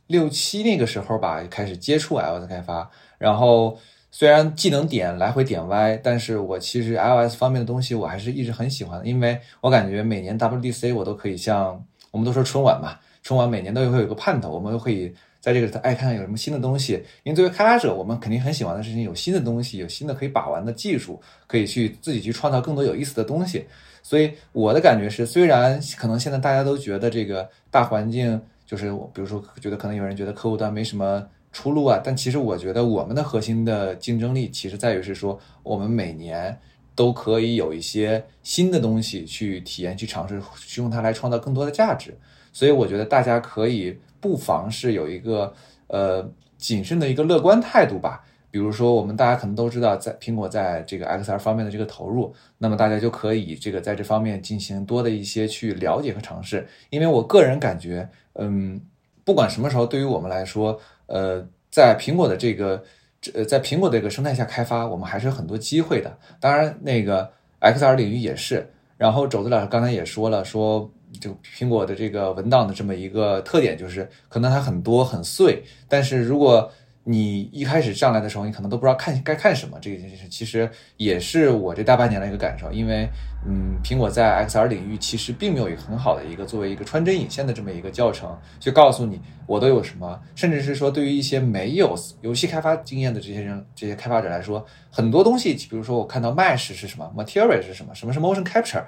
六七那个时候吧开始接触 iOS 开发，然后。虽然技能点来回点歪，但是我其实 iOS 方面的东西我还是一直很喜欢的，因为我感觉每年 WDC 我都可以像我们都说春晚嘛，春晚每年都会有一个盼头，我们都可以在这个爱看看有什么新的东西。因为作为开发者，我们肯定很喜欢的事情有新的东西，有新的可以把玩的技术，可以去自己去创造更多有意思的东西。所以我的感觉是，虽然可能现在大家都觉得这个大环境就是，比如说觉得可能有人觉得客户端没什么。出路啊！但其实我觉得我们的核心的竞争力，其实在于是说，我们每年都可以有一些新的东西去体验、去尝试，去用它来创造更多的价值。所以我觉得大家可以不妨是有一个呃谨慎的一个乐观态度吧。比如说，我们大家可能都知道，在苹果在这个 XR 方面的这个投入，那么大家就可以这个在这方面进行多的一些去了解和尝试。因为我个人感觉，嗯，不管什么时候，对于我们来说。呃，在苹果的这个，呃，在苹果的这个生态下开发，我们还是有很多机会的。当然，那个 XR 领域也是。然后，肘子老师刚才也说了，说这个苹果的这个文档的这么一个特点，就是可能它很多很碎，但是如果你一开始上来的时候，你可能都不知道看该看什么。这个其实也是我这大半年的一个感受，因为嗯，苹果在 XR 领域其实并没有一个很好的一个作为一个穿针引线的这么一个教程，去告诉你我都有什么。甚至是说，对于一些没有游戏开发经验的这些人、这些开发者来说，很多东西，比如说我看到 Mesh 是什么，Material 是什么，什么是 Motion Capture，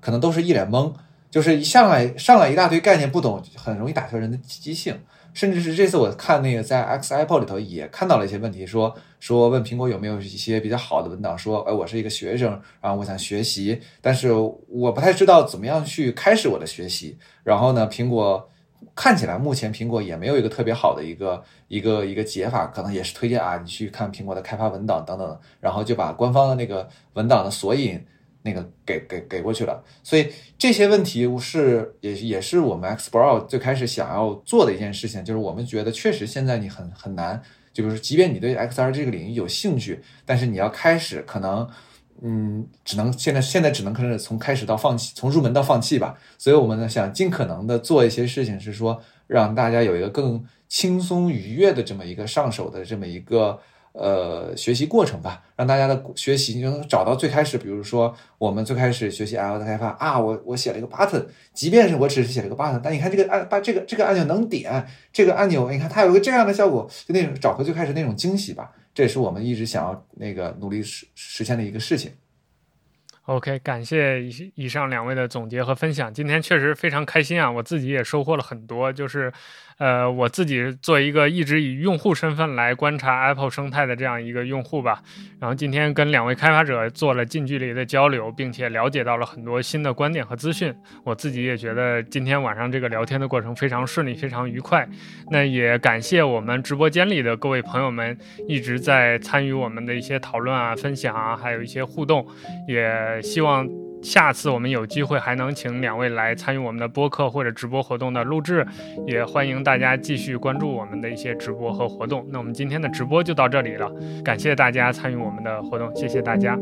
可能都是一脸懵，就是一上来上来一大堆概念不懂，很容易打消人的积极性。甚至是这次我看那个在 X Apple 里头也看到了一些问题，说说问苹果有没有一些比较好的文档，说哎我是一个学生，然后我想学习，但是我不太知道怎么样去开始我的学习。然后呢，苹果看起来目前苹果也没有一个特别好的一个一个一个解法，可能也是推荐啊你去看苹果的开发文档等等，然后就把官方的那个文档的索引。那个给给给过去了，所以这些问题是也也是我们 X Pro 最开始想要做的一件事情，就是我们觉得确实现在你很很难，就比如说，即便你对 XR 这个领域有兴趣，但是你要开始，可能嗯，只能现在现在只能可能从开始到放弃，从入门到放弃吧。所以我们呢想尽可能的做一些事情，是说让大家有一个更轻松愉悦的这么一个上手的这么一个。呃，学习过程吧，让大家的学习你就能找到最开始，比如说我们最开始学习 iOS 开发啊，我我写了一个 button，即便是我只是写了一个 button，但你看这个按把这个这个按钮能点，这个按钮你看它有一个这样的效果，就那种找回最开始那种惊喜吧，这也是我们一直想要那个努力实实现的一个事情。OK，感谢以以上两位的总结和分享，今天确实非常开心啊，我自己也收获了很多，就是。呃，我自己做一个一直以用户身份来观察 Apple 生态的这样一个用户吧。然后今天跟两位开发者做了近距离的交流，并且了解到了很多新的观点和资讯。我自己也觉得今天晚上这个聊天的过程非常顺利，非常愉快。那也感谢我们直播间里的各位朋友们一直在参与我们的一些讨论啊、分享啊，还有一些互动。也希望。下次我们有机会还能请两位来参与我们的播客或者直播活动的录制，也欢迎大家继续关注我们的一些直播和活动。那我们今天的直播就到这里了，感谢大家参与我们的活动，谢谢大家。